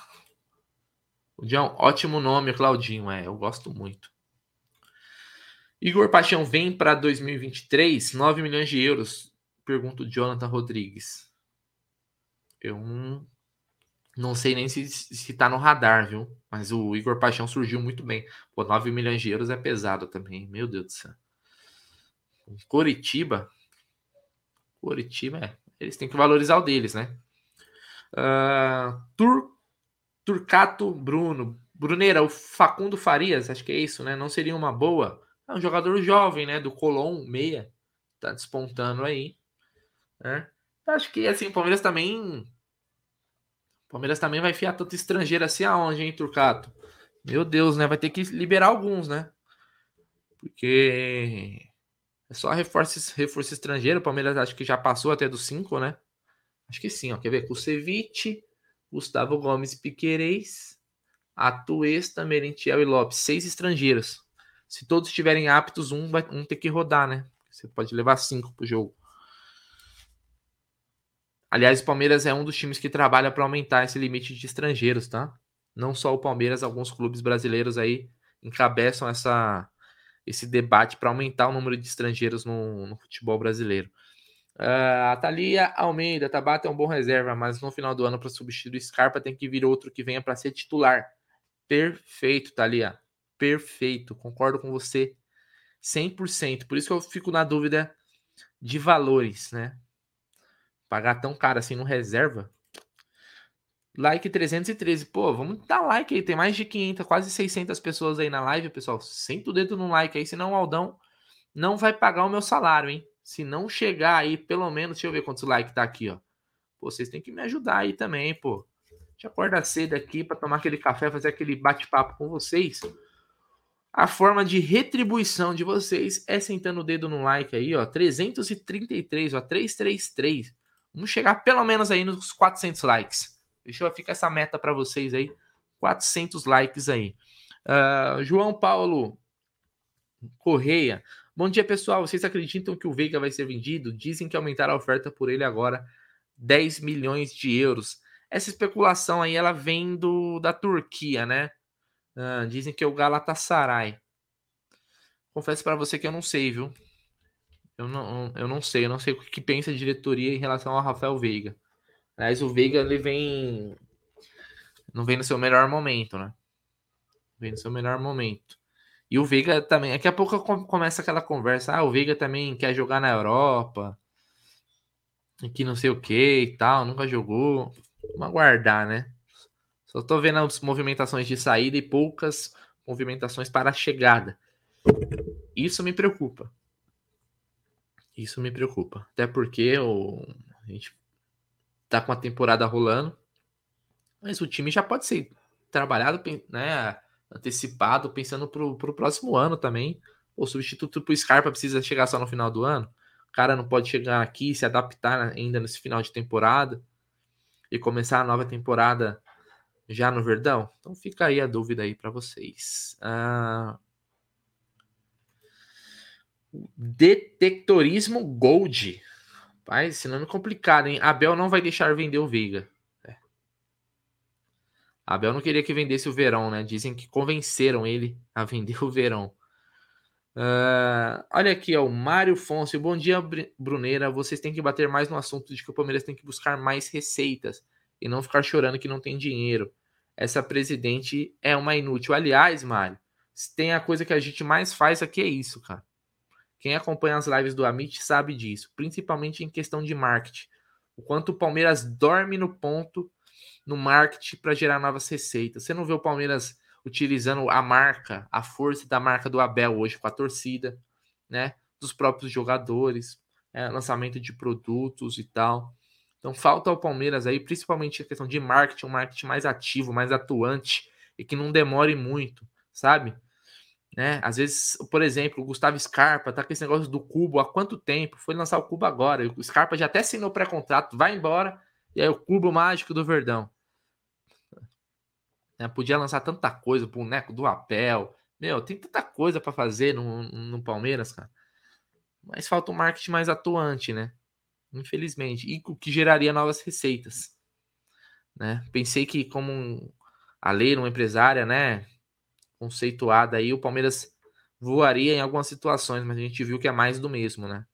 o John, ótimo nome, Claudinho. É, eu gosto muito. Igor Paixão vem para 2023, 9 milhões de euros. Pergunta o Jonathan Rodrigues. Eu não não sei nem se, se tá no radar, viu? Mas o Igor Paixão surgiu muito bem. Pô, 9 milhões de euros é pesado também. Meu Deus do céu. Coritiba. Coritiba, é. Eles têm que valorizar o deles, né? Uh, Tur, Turcato Bruno. Bruneira, o Facundo Farias, acho que é isso, né? Não seria uma boa. É um jogador jovem, né? Do Colom, meia. Tá despontando aí. Né? Acho que, assim, o Palmeiras também Palmeiras também vai fiar tanto estrangeiro assim aonde, hein, Turcato? Meu Deus, né? Vai ter que liberar alguns, né? Porque é só reforço, reforço estrangeiro. O Palmeiras acho que já passou até dos cinco, né? Acho que sim, ó. Quer ver? Kusevich, Gustavo Gomes Piquerez, Atuesta, Merentiel e Lopes. Seis estrangeiros. Se todos estiverem aptos, um vai um ter que rodar, né? Você pode levar cinco pro jogo. Aliás, o Palmeiras é um dos times que trabalha para aumentar esse limite de estrangeiros, tá? Não só o Palmeiras, alguns clubes brasileiros aí encabeçam essa, esse debate para aumentar o número de estrangeiros no, no futebol brasileiro. Uh, a Thalia Almeida, Tabata é um bom reserva, mas no final do ano, para substituir o Scarpa, tem que vir outro que venha para ser titular. Perfeito, Thalia. Perfeito. Concordo com você 100%. Por isso que eu fico na dúvida de valores, né? Pagar tão caro assim no reserva. Like 313. Pô, vamos dar like aí. Tem mais de 500, quase 600 pessoas aí na live, pessoal. Senta o dedo no like aí, senão o Aldão não vai pagar o meu salário, hein? Se não chegar aí, pelo menos, deixa eu ver quantos likes tá aqui, ó. Pô, vocês têm que me ajudar aí também, pô. Deixa eu acordar cedo aqui para tomar aquele café, fazer aquele bate-papo com vocês. A forma de retribuição de vocês é sentando o dedo no like aí, ó. 333, ó. 333. Vamos chegar pelo menos aí nos 400 likes. Deixa eu ficar essa meta para vocês aí. 400 likes aí. Uh, João Paulo Correia. Bom dia, pessoal. Vocês acreditam que o Veiga vai ser vendido? Dizem que aumentaram a oferta por ele agora 10 milhões de euros. Essa especulação aí, ela vem do, da Turquia, né? Uh, dizem que é o Galatasaray. Confesso para você que eu não sei, viu? Eu não, eu não sei, eu não sei o que pensa a diretoria em relação ao Rafael Veiga. Mas o Veiga ele vem. Não vem no seu melhor momento, né? Vem no seu melhor momento. E o Veiga também. Daqui a pouco começa aquela conversa. Ah, o Veiga também quer jogar na Europa. Que não sei o que e tal. Nunca jogou. Vamos aguardar, né? Só tô vendo as movimentações de saída e poucas movimentações para a chegada. Isso me preocupa. Isso me preocupa. Até porque o, a gente tá com a temporada rolando. Mas o time já pode ser trabalhado, né, antecipado, pensando pro, pro próximo ano também. O substituto pro Scarpa precisa chegar só no final do ano. O cara não pode chegar aqui se adaptar ainda nesse final de temporada e começar a nova temporada já no Verdão? Então fica aí a dúvida aí para vocês. Ah... Detectorismo Gold. Pai, esse nome é complicado, hein? Abel não vai deixar vender o Veiga. É. Abel não queria que vendesse o Verão, né? Dizem que convenceram ele a vender o Verão. Uh, olha aqui, ó, o Mário Fonse. Bom dia, Bruneira. Vocês têm que bater mais no assunto de que o Palmeiras tem que buscar mais receitas e não ficar chorando que não tem dinheiro. Essa presidente é uma inútil. Aliás, Mário, se tem a coisa que a gente mais faz aqui é isso, cara. Quem acompanha as lives do Amit sabe disso, principalmente em questão de marketing. O quanto o Palmeiras dorme no ponto no marketing para gerar novas receitas. Você não vê o Palmeiras utilizando a marca, a força da marca do Abel hoje com a torcida, né? Dos próprios jogadores, é, lançamento de produtos e tal. Então falta ao Palmeiras aí, principalmente a questão de marketing, um marketing mais ativo, mais atuante e que não demore muito, sabe? Né? Às vezes, por exemplo, o Gustavo Scarpa tá com esse negócio do cubo há quanto tempo? Foi lançar o cubo agora. O Scarpa já até assinou pré-contrato, vai embora, e aí o cubo mágico do Verdão. É, podia lançar tanta coisa, boneco do Apel. Meu, tem tanta coisa para fazer no, no Palmeiras, cara. Mas falta um marketing mais atuante, né? Infelizmente. E o que geraria novas receitas. Né? Pensei que, como a lei, uma empresária, né? Conceituada aí, o Palmeiras voaria em algumas situações, mas a gente viu que é mais do mesmo, né?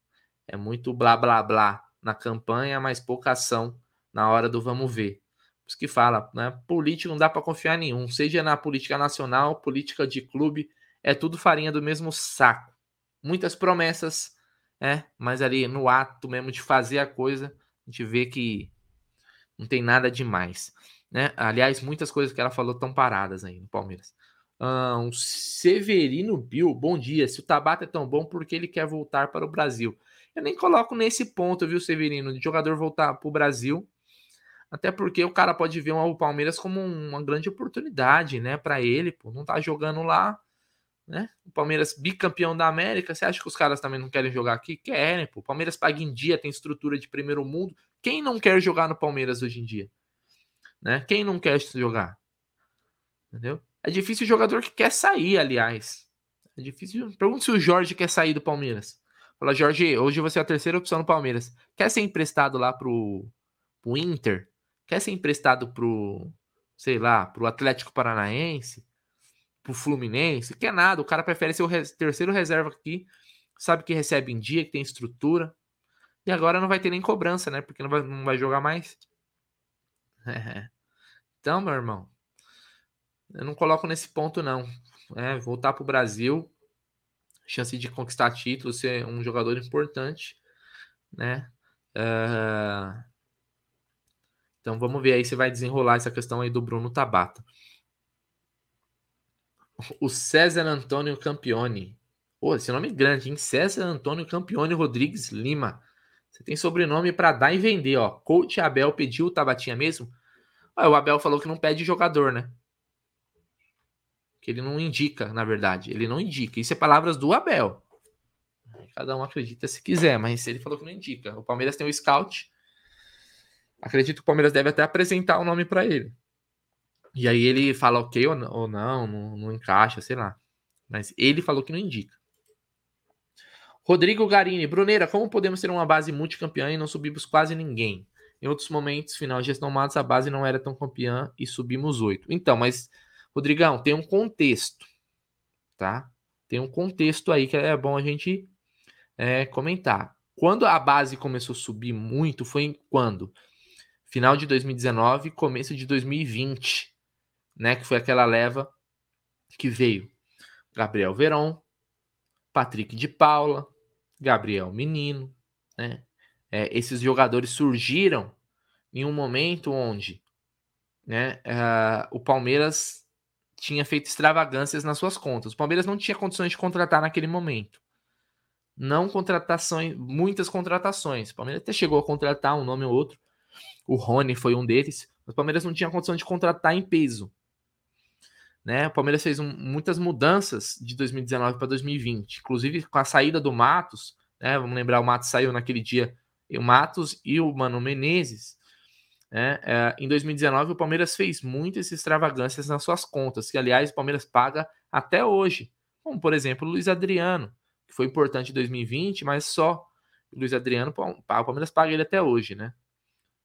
É muito blá blá blá na campanha, mas pouca ação na hora do vamos ver. Por isso que fala, né? Político não dá para confiar nenhum, seja na política nacional, política de clube, é tudo farinha do mesmo saco. Muitas promessas, né? Mas ali no ato mesmo de fazer a coisa, a gente vê que não tem nada demais. Né? Aliás, muitas coisas que ela falou estão paradas aí no Palmeiras. Um, Severino Bill, bom dia. Se o Tabata é tão bom, por que ele quer voltar para o Brasil? Eu nem coloco nesse ponto, viu, Severino, de jogador voltar para o Brasil. Até porque o cara pode ver o Palmeiras como uma grande oportunidade, né, para ele, pô, não tá jogando lá, né? O Palmeiras bicampeão da América, você acha que os caras também não querem jogar aqui? Querem, pô. O Palmeiras paga em dia, tem estrutura de primeiro mundo. Quem não quer jogar no Palmeiras hoje em dia? Né? Quem não quer jogar? Entendeu? É difícil o jogador que quer sair, aliás. É difícil. Pergunta se o Jorge quer sair do Palmeiras. Fala, Jorge, hoje você é a terceira opção no Palmeiras. Quer ser emprestado lá pro, pro Inter? Quer ser emprestado pro, sei lá, pro Atlético Paranaense? Pro Fluminense? Quer nada. O cara prefere ser o res, terceiro reserva aqui. Sabe que recebe em dia, que tem estrutura. E agora não vai ter nem cobrança, né? Porque não vai, não vai jogar mais. É. Então, meu irmão, eu não coloco nesse ponto, não. É, voltar para o Brasil, chance de conquistar título, ser um jogador importante, né? Uh... Então vamos ver aí se vai desenrolar essa questão aí do Bruno Tabata. O César Antônio Campione. Pô, esse nome é grande, hein? César Antônio Campione Rodrigues Lima. Você tem sobrenome para dar e vender, ó. Coach Abel pediu o Tabatinha mesmo? Ah, o Abel falou que não pede jogador, né? Que ele não indica, na verdade. Ele não indica. Isso é palavras do Abel. Cada um acredita se quiser, mas ele falou que não indica. O Palmeiras tem o scout. Acredito que o Palmeiras deve até apresentar o nome para ele. E aí ele fala ok ou não, ou não, não, não encaixa, sei lá. Mas ele falou que não indica. Rodrigo Garini, Bruneira, como podemos ter uma base multicampeã e não subimos quase ninguém? Em outros momentos, final de gestão Matos, a base não era tão campeã e subimos oito. Então, mas Rodrigão, tem um contexto, tá? Tem um contexto aí que é bom a gente é, comentar. Quando a base começou a subir muito, foi quando? Final de 2019, começo de 2020, né? Que foi aquela leva que veio Gabriel Veron, Patrick de Paula, Gabriel Menino, né? É, esses jogadores surgiram em um momento onde né, uh, o Palmeiras tinha feito extravagâncias nas suas contas. O Palmeiras não tinha condições de contratar naquele momento. Não contratações, muitas contratações. O Palmeiras até chegou a contratar um nome ou outro, O Rony foi um deles. O Palmeiras não tinha condição de contratar em peso. Né? O Palmeiras fez um, muitas mudanças de 2019 para 2020, inclusive com a saída do Matos. Né? Vamos lembrar, o Matos saiu naquele dia. o Matos e o Mano Menezes. Né? É, em 2019, o Palmeiras fez muitas extravagâncias nas suas contas, que aliás o Palmeiras paga até hoje. Como, por exemplo, o Luiz Adriano, que foi importante em 2020, mas só. O Luiz Adriano, o Palmeiras paga ele até hoje, né?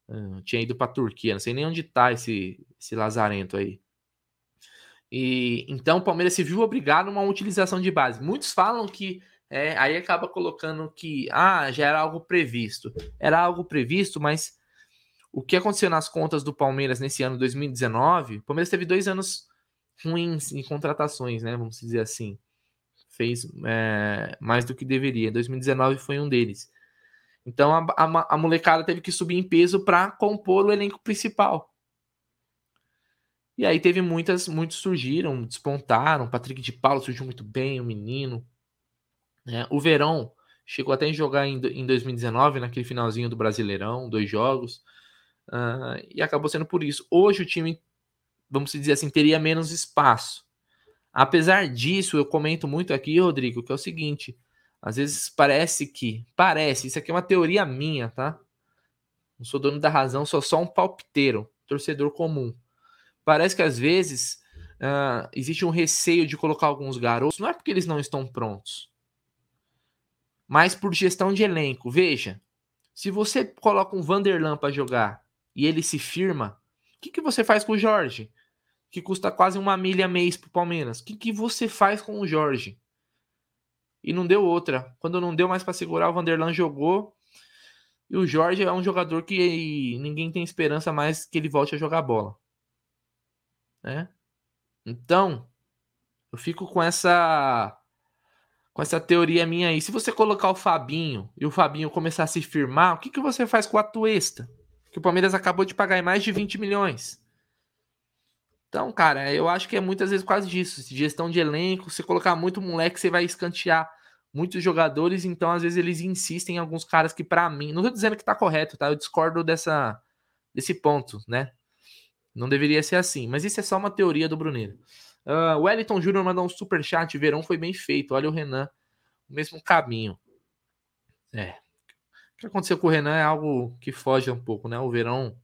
Uh, tinha ido para a Turquia, não sei nem onde tá esse, esse lazarento aí. E então o Palmeiras se viu obrigado a uma utilização de base. Muitos falam que é, aí acaba colocando que ah, já era algo previsto. Era algo previsto, mas o que aconteceu nas contas do Palmeiras nesse ano 2019? O Palmeiras teve dois anos ruins em contratações, né? Vamos dizer assim. Fez é, mais do que deveria. 2019 foi um deles. Então a, a, a molecada teve que subir em peso para compor o elenco principal. E aí teve muitas, muitos surgiram, despontaram. Patrick de Paulo surgiu muito bem, o menino. Né? O Verão chegou até a jogar em, em 2019, naquele finalzinho do Brasileirão, dois jogos. Uh, e acabou sendo por isso. Hoje o time, vamos dizer assim, teria menos espaço. Apesar disso, eu comento muito aqui, Rodrigo, que é o seguinte: às vezes parece que, parece, isso aqui é uma teoria minha, tá? Não sou dono da razão, sou só um palpiteiro, torcedor comum. Parece que às vezes uh, existe um receio de colocar alguns garotos, não é porque eles não estão prontos, mas por gestão de elenco. Veja, se você coloca um Vanderlan para jogar e ele se firma, o que, que você faz com o Jorge? Que custa quase uma milha mês pro Palmeiras. O que, que você faz com o Jorge? e não deu outra. Quando não deu mais para segurar, o Vanderlan jogou. E o Jorge é um jogador que ninguém tem esperança mais que ele volte a jogar bola. Né? Então, eu fico com essa com essa teoria minha aí. Se você colocar o Fabinho e o Fabinho começar a se firmar, o que, que você faz com a Tuesta? Que o Palmeiras acabou de pagar em mais de 20 milhões. Então, cara, eu acho que é muitas vezes quase disso. Gestão de elenco, se colocar muito moleque, você vai escantear muitos jogadores, então às vezes eles insistem em alguns caras que para mim, não tô dizendo que tá correto, tá? Eu discordo dessa desse ponto, né? Não deveria ser assim, mas isso é só uma teoria do Bruneiro. Uh, Wellington Júnior mandou um super chat, verão foi bem feito. Olha o Renan, o mesmo caminho. É. Que aconteceu com o Renan é algo que foge um pouco, né? O verão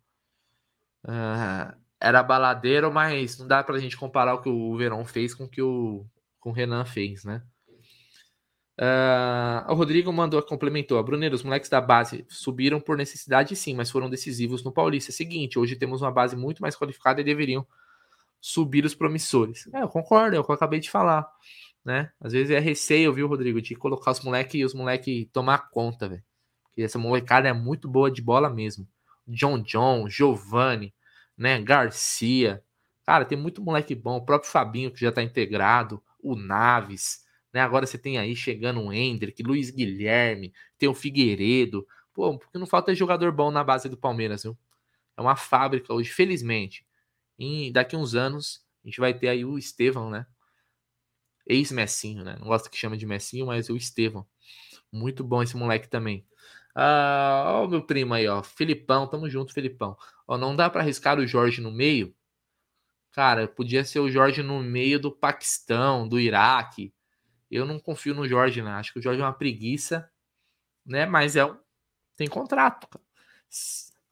uh, era baladeiro, mas não dá pra gente comparar o que o Verão fez com o que o, com o Renan fez, né? Uh, o Rodrigo mandou, complementou. A Bruneiro, os moleques da base subiram por necessidade, sim, mas foram decisivos no Paulista. É seguinte, hoje temos uma base muito mais qualificada e deveriam subir os promissores. É, eu concordo, é o que eu acabei de falar. Né? Às vezes é receio, viu, Rodrigo, de colocar os moleques e os moleques tomar conta, velho. Essa molecada é muito boa de bola mesmo. John John, Giovanni, né? Garcia. Cara, tem muito moleque bom. O próprio Fabinho, que já tá integrado. O Naves. Né? Agora você tem aí chegando o Hendrick, Luiz Guilherme, tem o Figueiredo. Pô, porque não falta jogador bom na base do Palmeiras, viu? É uma fábrica hoje, felizmente. E daqui uns anos a gente vai ter aí o Estevão, né? Ex-Messinho, né? Não gosto que chama de Messinho, mas o Estevão. Muito bom esse moleque também. Ah, ó, o meu primo aí, ó. Filipão, tamo junto, Filipão. Ó, não dá para arriscar o Jorge no meio. Cara, podia ser o Jorge no meio do Paquistão, do Iraque. Eu não confio no Jorge, né? Acho que o Jorge é uma preguiça, né? Mas é um... tem contrato.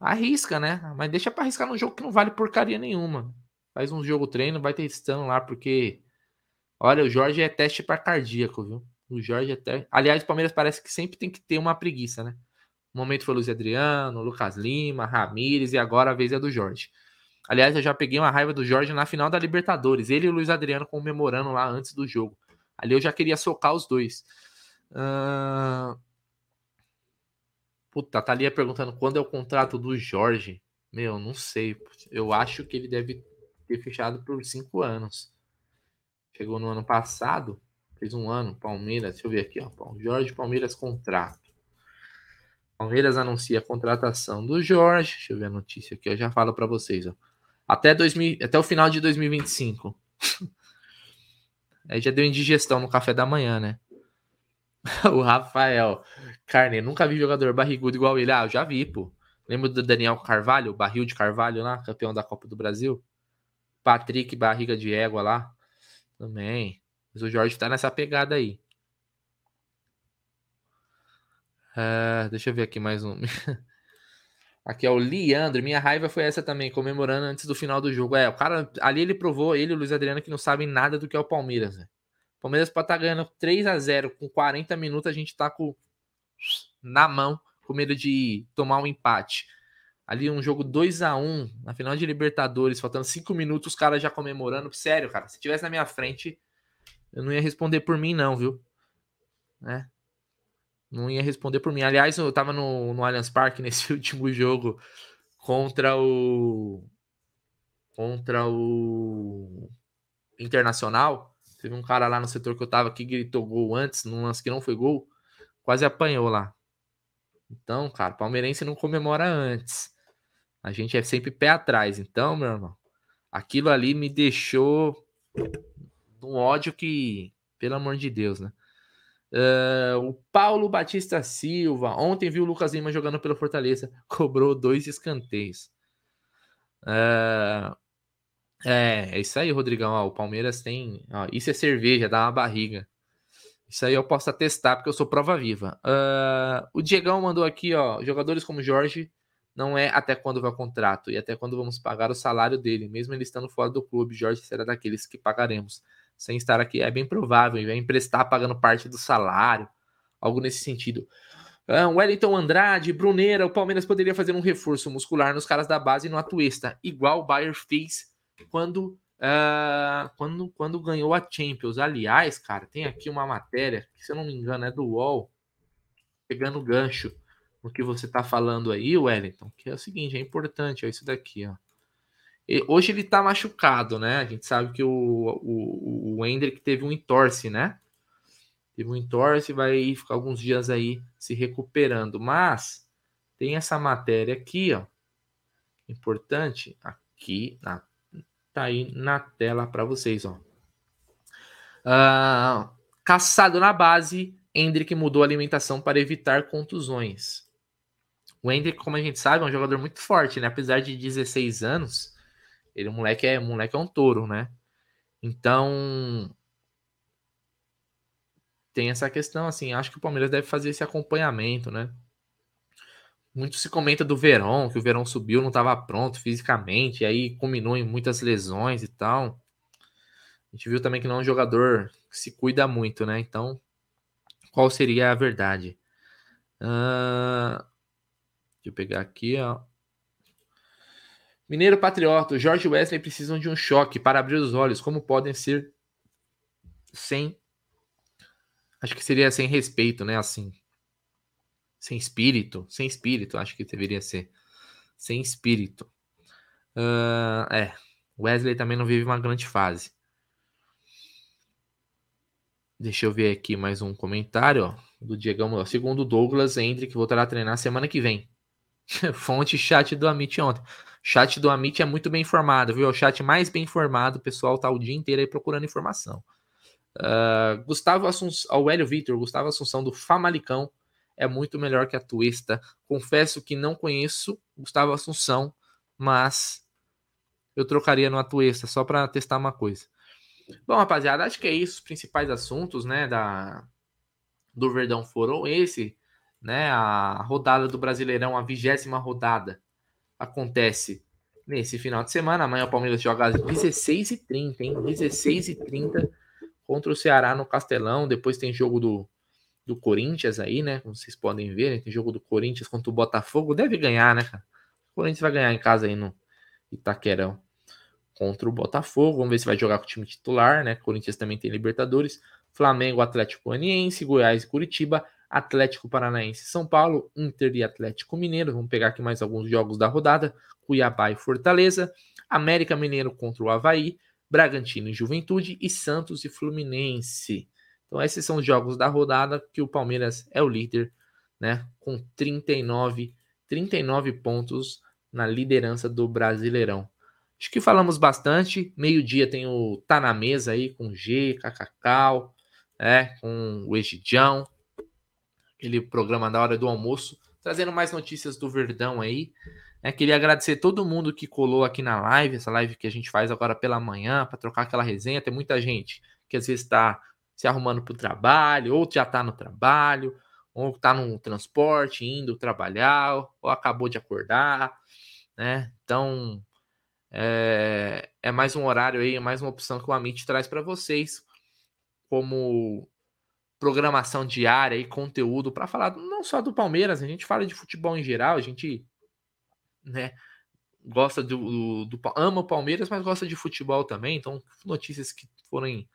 Arrisca, né? Mas deixa para arriscar num jogo que não vale porcaria nenhuma. Faz um jogo treino, vai testando lá, porque olha, o Jorge é teste para cardíaco, viu? O Jorge até. Aliás, o Palmeiras parece que sempre tem que ter uma preguiça, né? O momento foi Luiz Adriano, Lucas Lima, Ramires e agora a vez é do Jorge. Aliás, eu já peguei uma raiva do Jorge na final da Libertadores. Ele e o Luiz Adriano comemorando lá antes do jogo. Ali eu já queria socar os dois. Uh... Puta, tá ali perguntando quando é o contrato do Jorge. Meu, não sei. Eu acho que ele deve ter fechado por cinco anos. Chegou no ano passado. Fez um ano, Palmeiras. Deixa eu ver aqui, ó. Jorge Palmeiras contrato. Palmeiras anuncia a contratação do Jorge. Deixa eu ver a notícia aqui, eu já falo para vocês, ó. Até, 2000, até o final de 2025. Aí já deu indigestão no café da manhã, né? o Rafael Carne, nunca vi jogador barrigudo igual ele. Ah, eu já vi, pô. Lembra do Daniel Carvalho, barril de Carvalho lá, campeão da Copa do Brasil? Patrick Barriga de Égua lá. Também. Mas o Jorge tá nessa pegada aí. Uh, deixa eu ver aqui mais um. aqui é o Leandro. Minha raiva foi essa também, comemorando antes do final do jogo. É, o cara ali ele provou, ele e o Luiz Adriano, que não sabem nada do que é o Palmeiras. Né? O Palmeiras pode estar tá ganhando 3 a 0 com 40 minutos, a gente tá com na mão, com medo de tomar um empate. Ali um jogo 2 a 1 na final de Libertadores, faltando 5 minutos, os caras já comemorando. Sério, cara, se tivesse na minha frente, eu não ia responder por mim, não, viu? Né? Não ia responder por mim. Aliás, eu tava no, no Allianz Parque nesse último jogo contra o. Contra o Internacional. Teve um cara lá no setor que eu tava que gritou gol antes, num lance que não foi gol. Quase apanhou lá. Então, cara, palmeirense não comemora antes. A gente é sempre pé atrás. Então, meu irmão, aquilo ali me deixou um ódio que, pelo amor de Deus, né? Uh, o Paulo Batista Silva. Ontem viu o Lucas Lima jogando pelo Fortaleza. Cobrou dois escanteios. Uh, é, é isso aí, Rodrigão. Ó, o Palmeiras tem. Ó, isso é cerveja, dá uma barriga. Isso aí eu posso atestar porque eu sou prova viva. Uh, o Diegão mandou aqui, ó. Jogadores como Jorge não é até quando vai o contrato e até quando vamos pagar o salário dele. Mesmo ele estando fora do clube, Jorge será daqueles que pagaremos sem estar aqui, é bem provável, vai emprestar pagando parte do salário, algo nesse sentido. Uh, Wellington Andrade, Bruneira, o Palmeiras poderia fazer um reforço muscular nos caras da base no Atuesta, igual o Bayern fez quando, uh, quando, quando ganhou a Champions. Aliás, cara, tem aqui uma matéria, que se eu não me engano é do UOL, pegando gancho no que você tá falando aí, Wellington, que é o seguinte, é importante, é isso daqui, ó. Hoje ele tá machucado, né? A gente sabe que o, o, o Hendrick teve um entorse, né? Teve um entorse vai ficar alguns dias aí se recuperando. Mas tem essa matéria aqui, ó. Importante. Aqui, na, tá aí na tela para vocês, ó. Uh, caçado na base, Hendrick mudou a alimentação para evitar contusões. O Hendrick, como a gente sabe, é um jogador muito forte, né? Apesar de 16 anos, ele, moleque é, moleque é um touro, né? Então, tem essa questão, assim, acho que o Palmeiras deve fazer esse acompanhamento, né? Muito se comenta do Verão, que o Verão subiu, não estava pronto fisicamente, e aí culminou em muitas lesões e tal. A gente viu também que não é um jogador que se cuida muito, né? Então, qual seria a verdade? Uh... Deixa eu pegar aqui, ó. Mineiro Patriota, Jorge Wesley precisam de um choque para abrir os olhos. Como podem ser sem. Acho que seria sem respeito, né? Assim. Sem espírito. Sem espírito, acho que deveria ser. Sem espírito. Uh, é. Wesley também não vive uma grande fase. Deixa eu ver aqui mais um comentário ó, do Diegão. Segundo Douglas, Hendrick voltará a treinar semana que vem. Fonte chat do Amit ontem chat do Amit é muito bem informado, viu? É o chat mais bem informado, o pessoal tá o dia inteiro aí procurando informação. Uh, Gustavo Assunção, o Hélio Vitor, Gustavo Assunção do Famalicão é muito melhor que a Tuesta. Confesso que não conheço Gustavo Assunção, mas eu trocaria no Atuesta só para testar uma coisa. Bom, rapaziada, acho que é isso. Os principais assuntos, né, da do Verdão foram esse, né, a rodada do Brasileirão, a vigésima rodada acontece nesse final de semana. Amanhã o Palmeiras joga às 16h30, hein? 16h30 contra o Ceará no Castelão. Depois tem jogo do, do Corinthians aí, né? Como vocês podem ver, né? tem jogo do Corinthians contra o Botafogo. Deve ganhar, né, cara? O Corinthians vai ganhar em casa aí no Itaquerão contra o Botafogo. Vamos ver se vai jogar com o time titular, né? Corinthians também tem Libertadores. Flamengo, Atlético Goianiense, Goiás e Curitiba. Atlético Paranaense São Paulo, Inter e Atlético Mineiro. Vamos pegar aqui mais alguns jogos da rodada: Cuiabá e Fortaleza, América Mineiro contra o Havaí, Bragantino e Juventude e Santos e Fluminense. Então, esses são os jogos da rodada que o Palmeiras é o líder, né? Com 39, 39 pontos na liderança do Brasileirão. Acho que falamos bastante. Meio-dia tem o Tá na Mesa aí com G, Cacacau, é, com o Egidião aquele programa da hora do almoço. trazendo mais notícias do Verdão aí. É, queria agradecer todo mundo que colou aqui na live, essa live que a gente faz agora pela manhã, para trocar aquela resenha. Tem muita gente que às vezes está se arrumando para o trabalho, ou já está no trabalho, ou está no transporte, indo trabalhar, ou acabou de acordar, né? Então, é, é mais um horário aí, é mais uma opção que o Amit traz para vocês, como programação diária e conteúdo para falar não só do Palmeiras, a gente fala de futebol em geral, a gente né, gosta do, do, do ama o Palmeiras, mas gosta de futebol também, então notícias que forem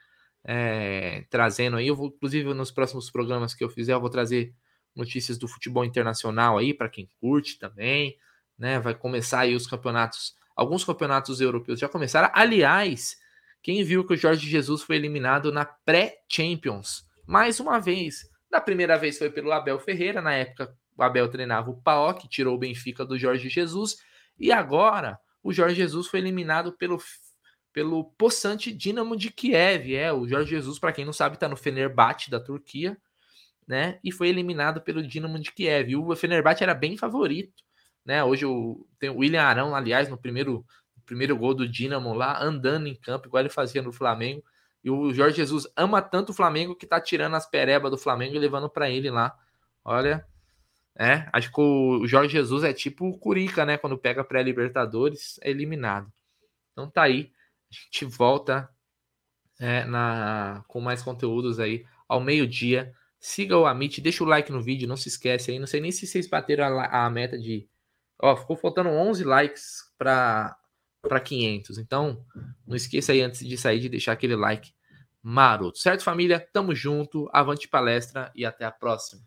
é, trazendo aí. Eu vou, inclusive, nos próximos programas que eu fizer, eu vou trazer notícias do futebol internacional aí para quem curte também, né? Vai começar aí os campeonatos, alguns campeonatos europeus já começaram. Aliás, quem viu que o Jorge Jesus foi eliminado na pré-Champions, mais uma vez. Da primeira vez foi pelo Abel Ferreira, na época o Abel treinava o PAOK, tirou o Benfica do Jorge Jesus, e agora o Jorge Jesus foi eliminado pelo pelo possante Dinamo de Kiev. É, o Jorge Jesus, para quem não sabe, está no Fenerbahçe da Turquia, né? E foi eliminado pelo Dinamo de Kiev. E o Fenerbahçe era bem favorito, né? Hoje o, tem o William Arão, aliás, no primeiro, primeiro gol do Dinamo lá, andando em campo, igual ele fazia no Flamengo. E o Jorge Jesus ama tanto o Flamengo que tá tirando as perebas do Flamengo e levando para ele lá. Olha, é, acho que o Jorge Jesus é tipo o Curica, né? Quando pega pré-Libertadores, é eliminado. Então tá aí. A gente volta é, na, com mais conteúdos aí ao meio-dia. Siga o Amit, deixa o like no vídeo, não se esquece aí. Não sei nem se vocês bateram a, a meta de. Ó, ficou faltando 11 likes para 500. Então, não esqueça aí antes de sair de deixar aquele like maroto. Certo, família? Tamo junto, avante palestra e até a próxima.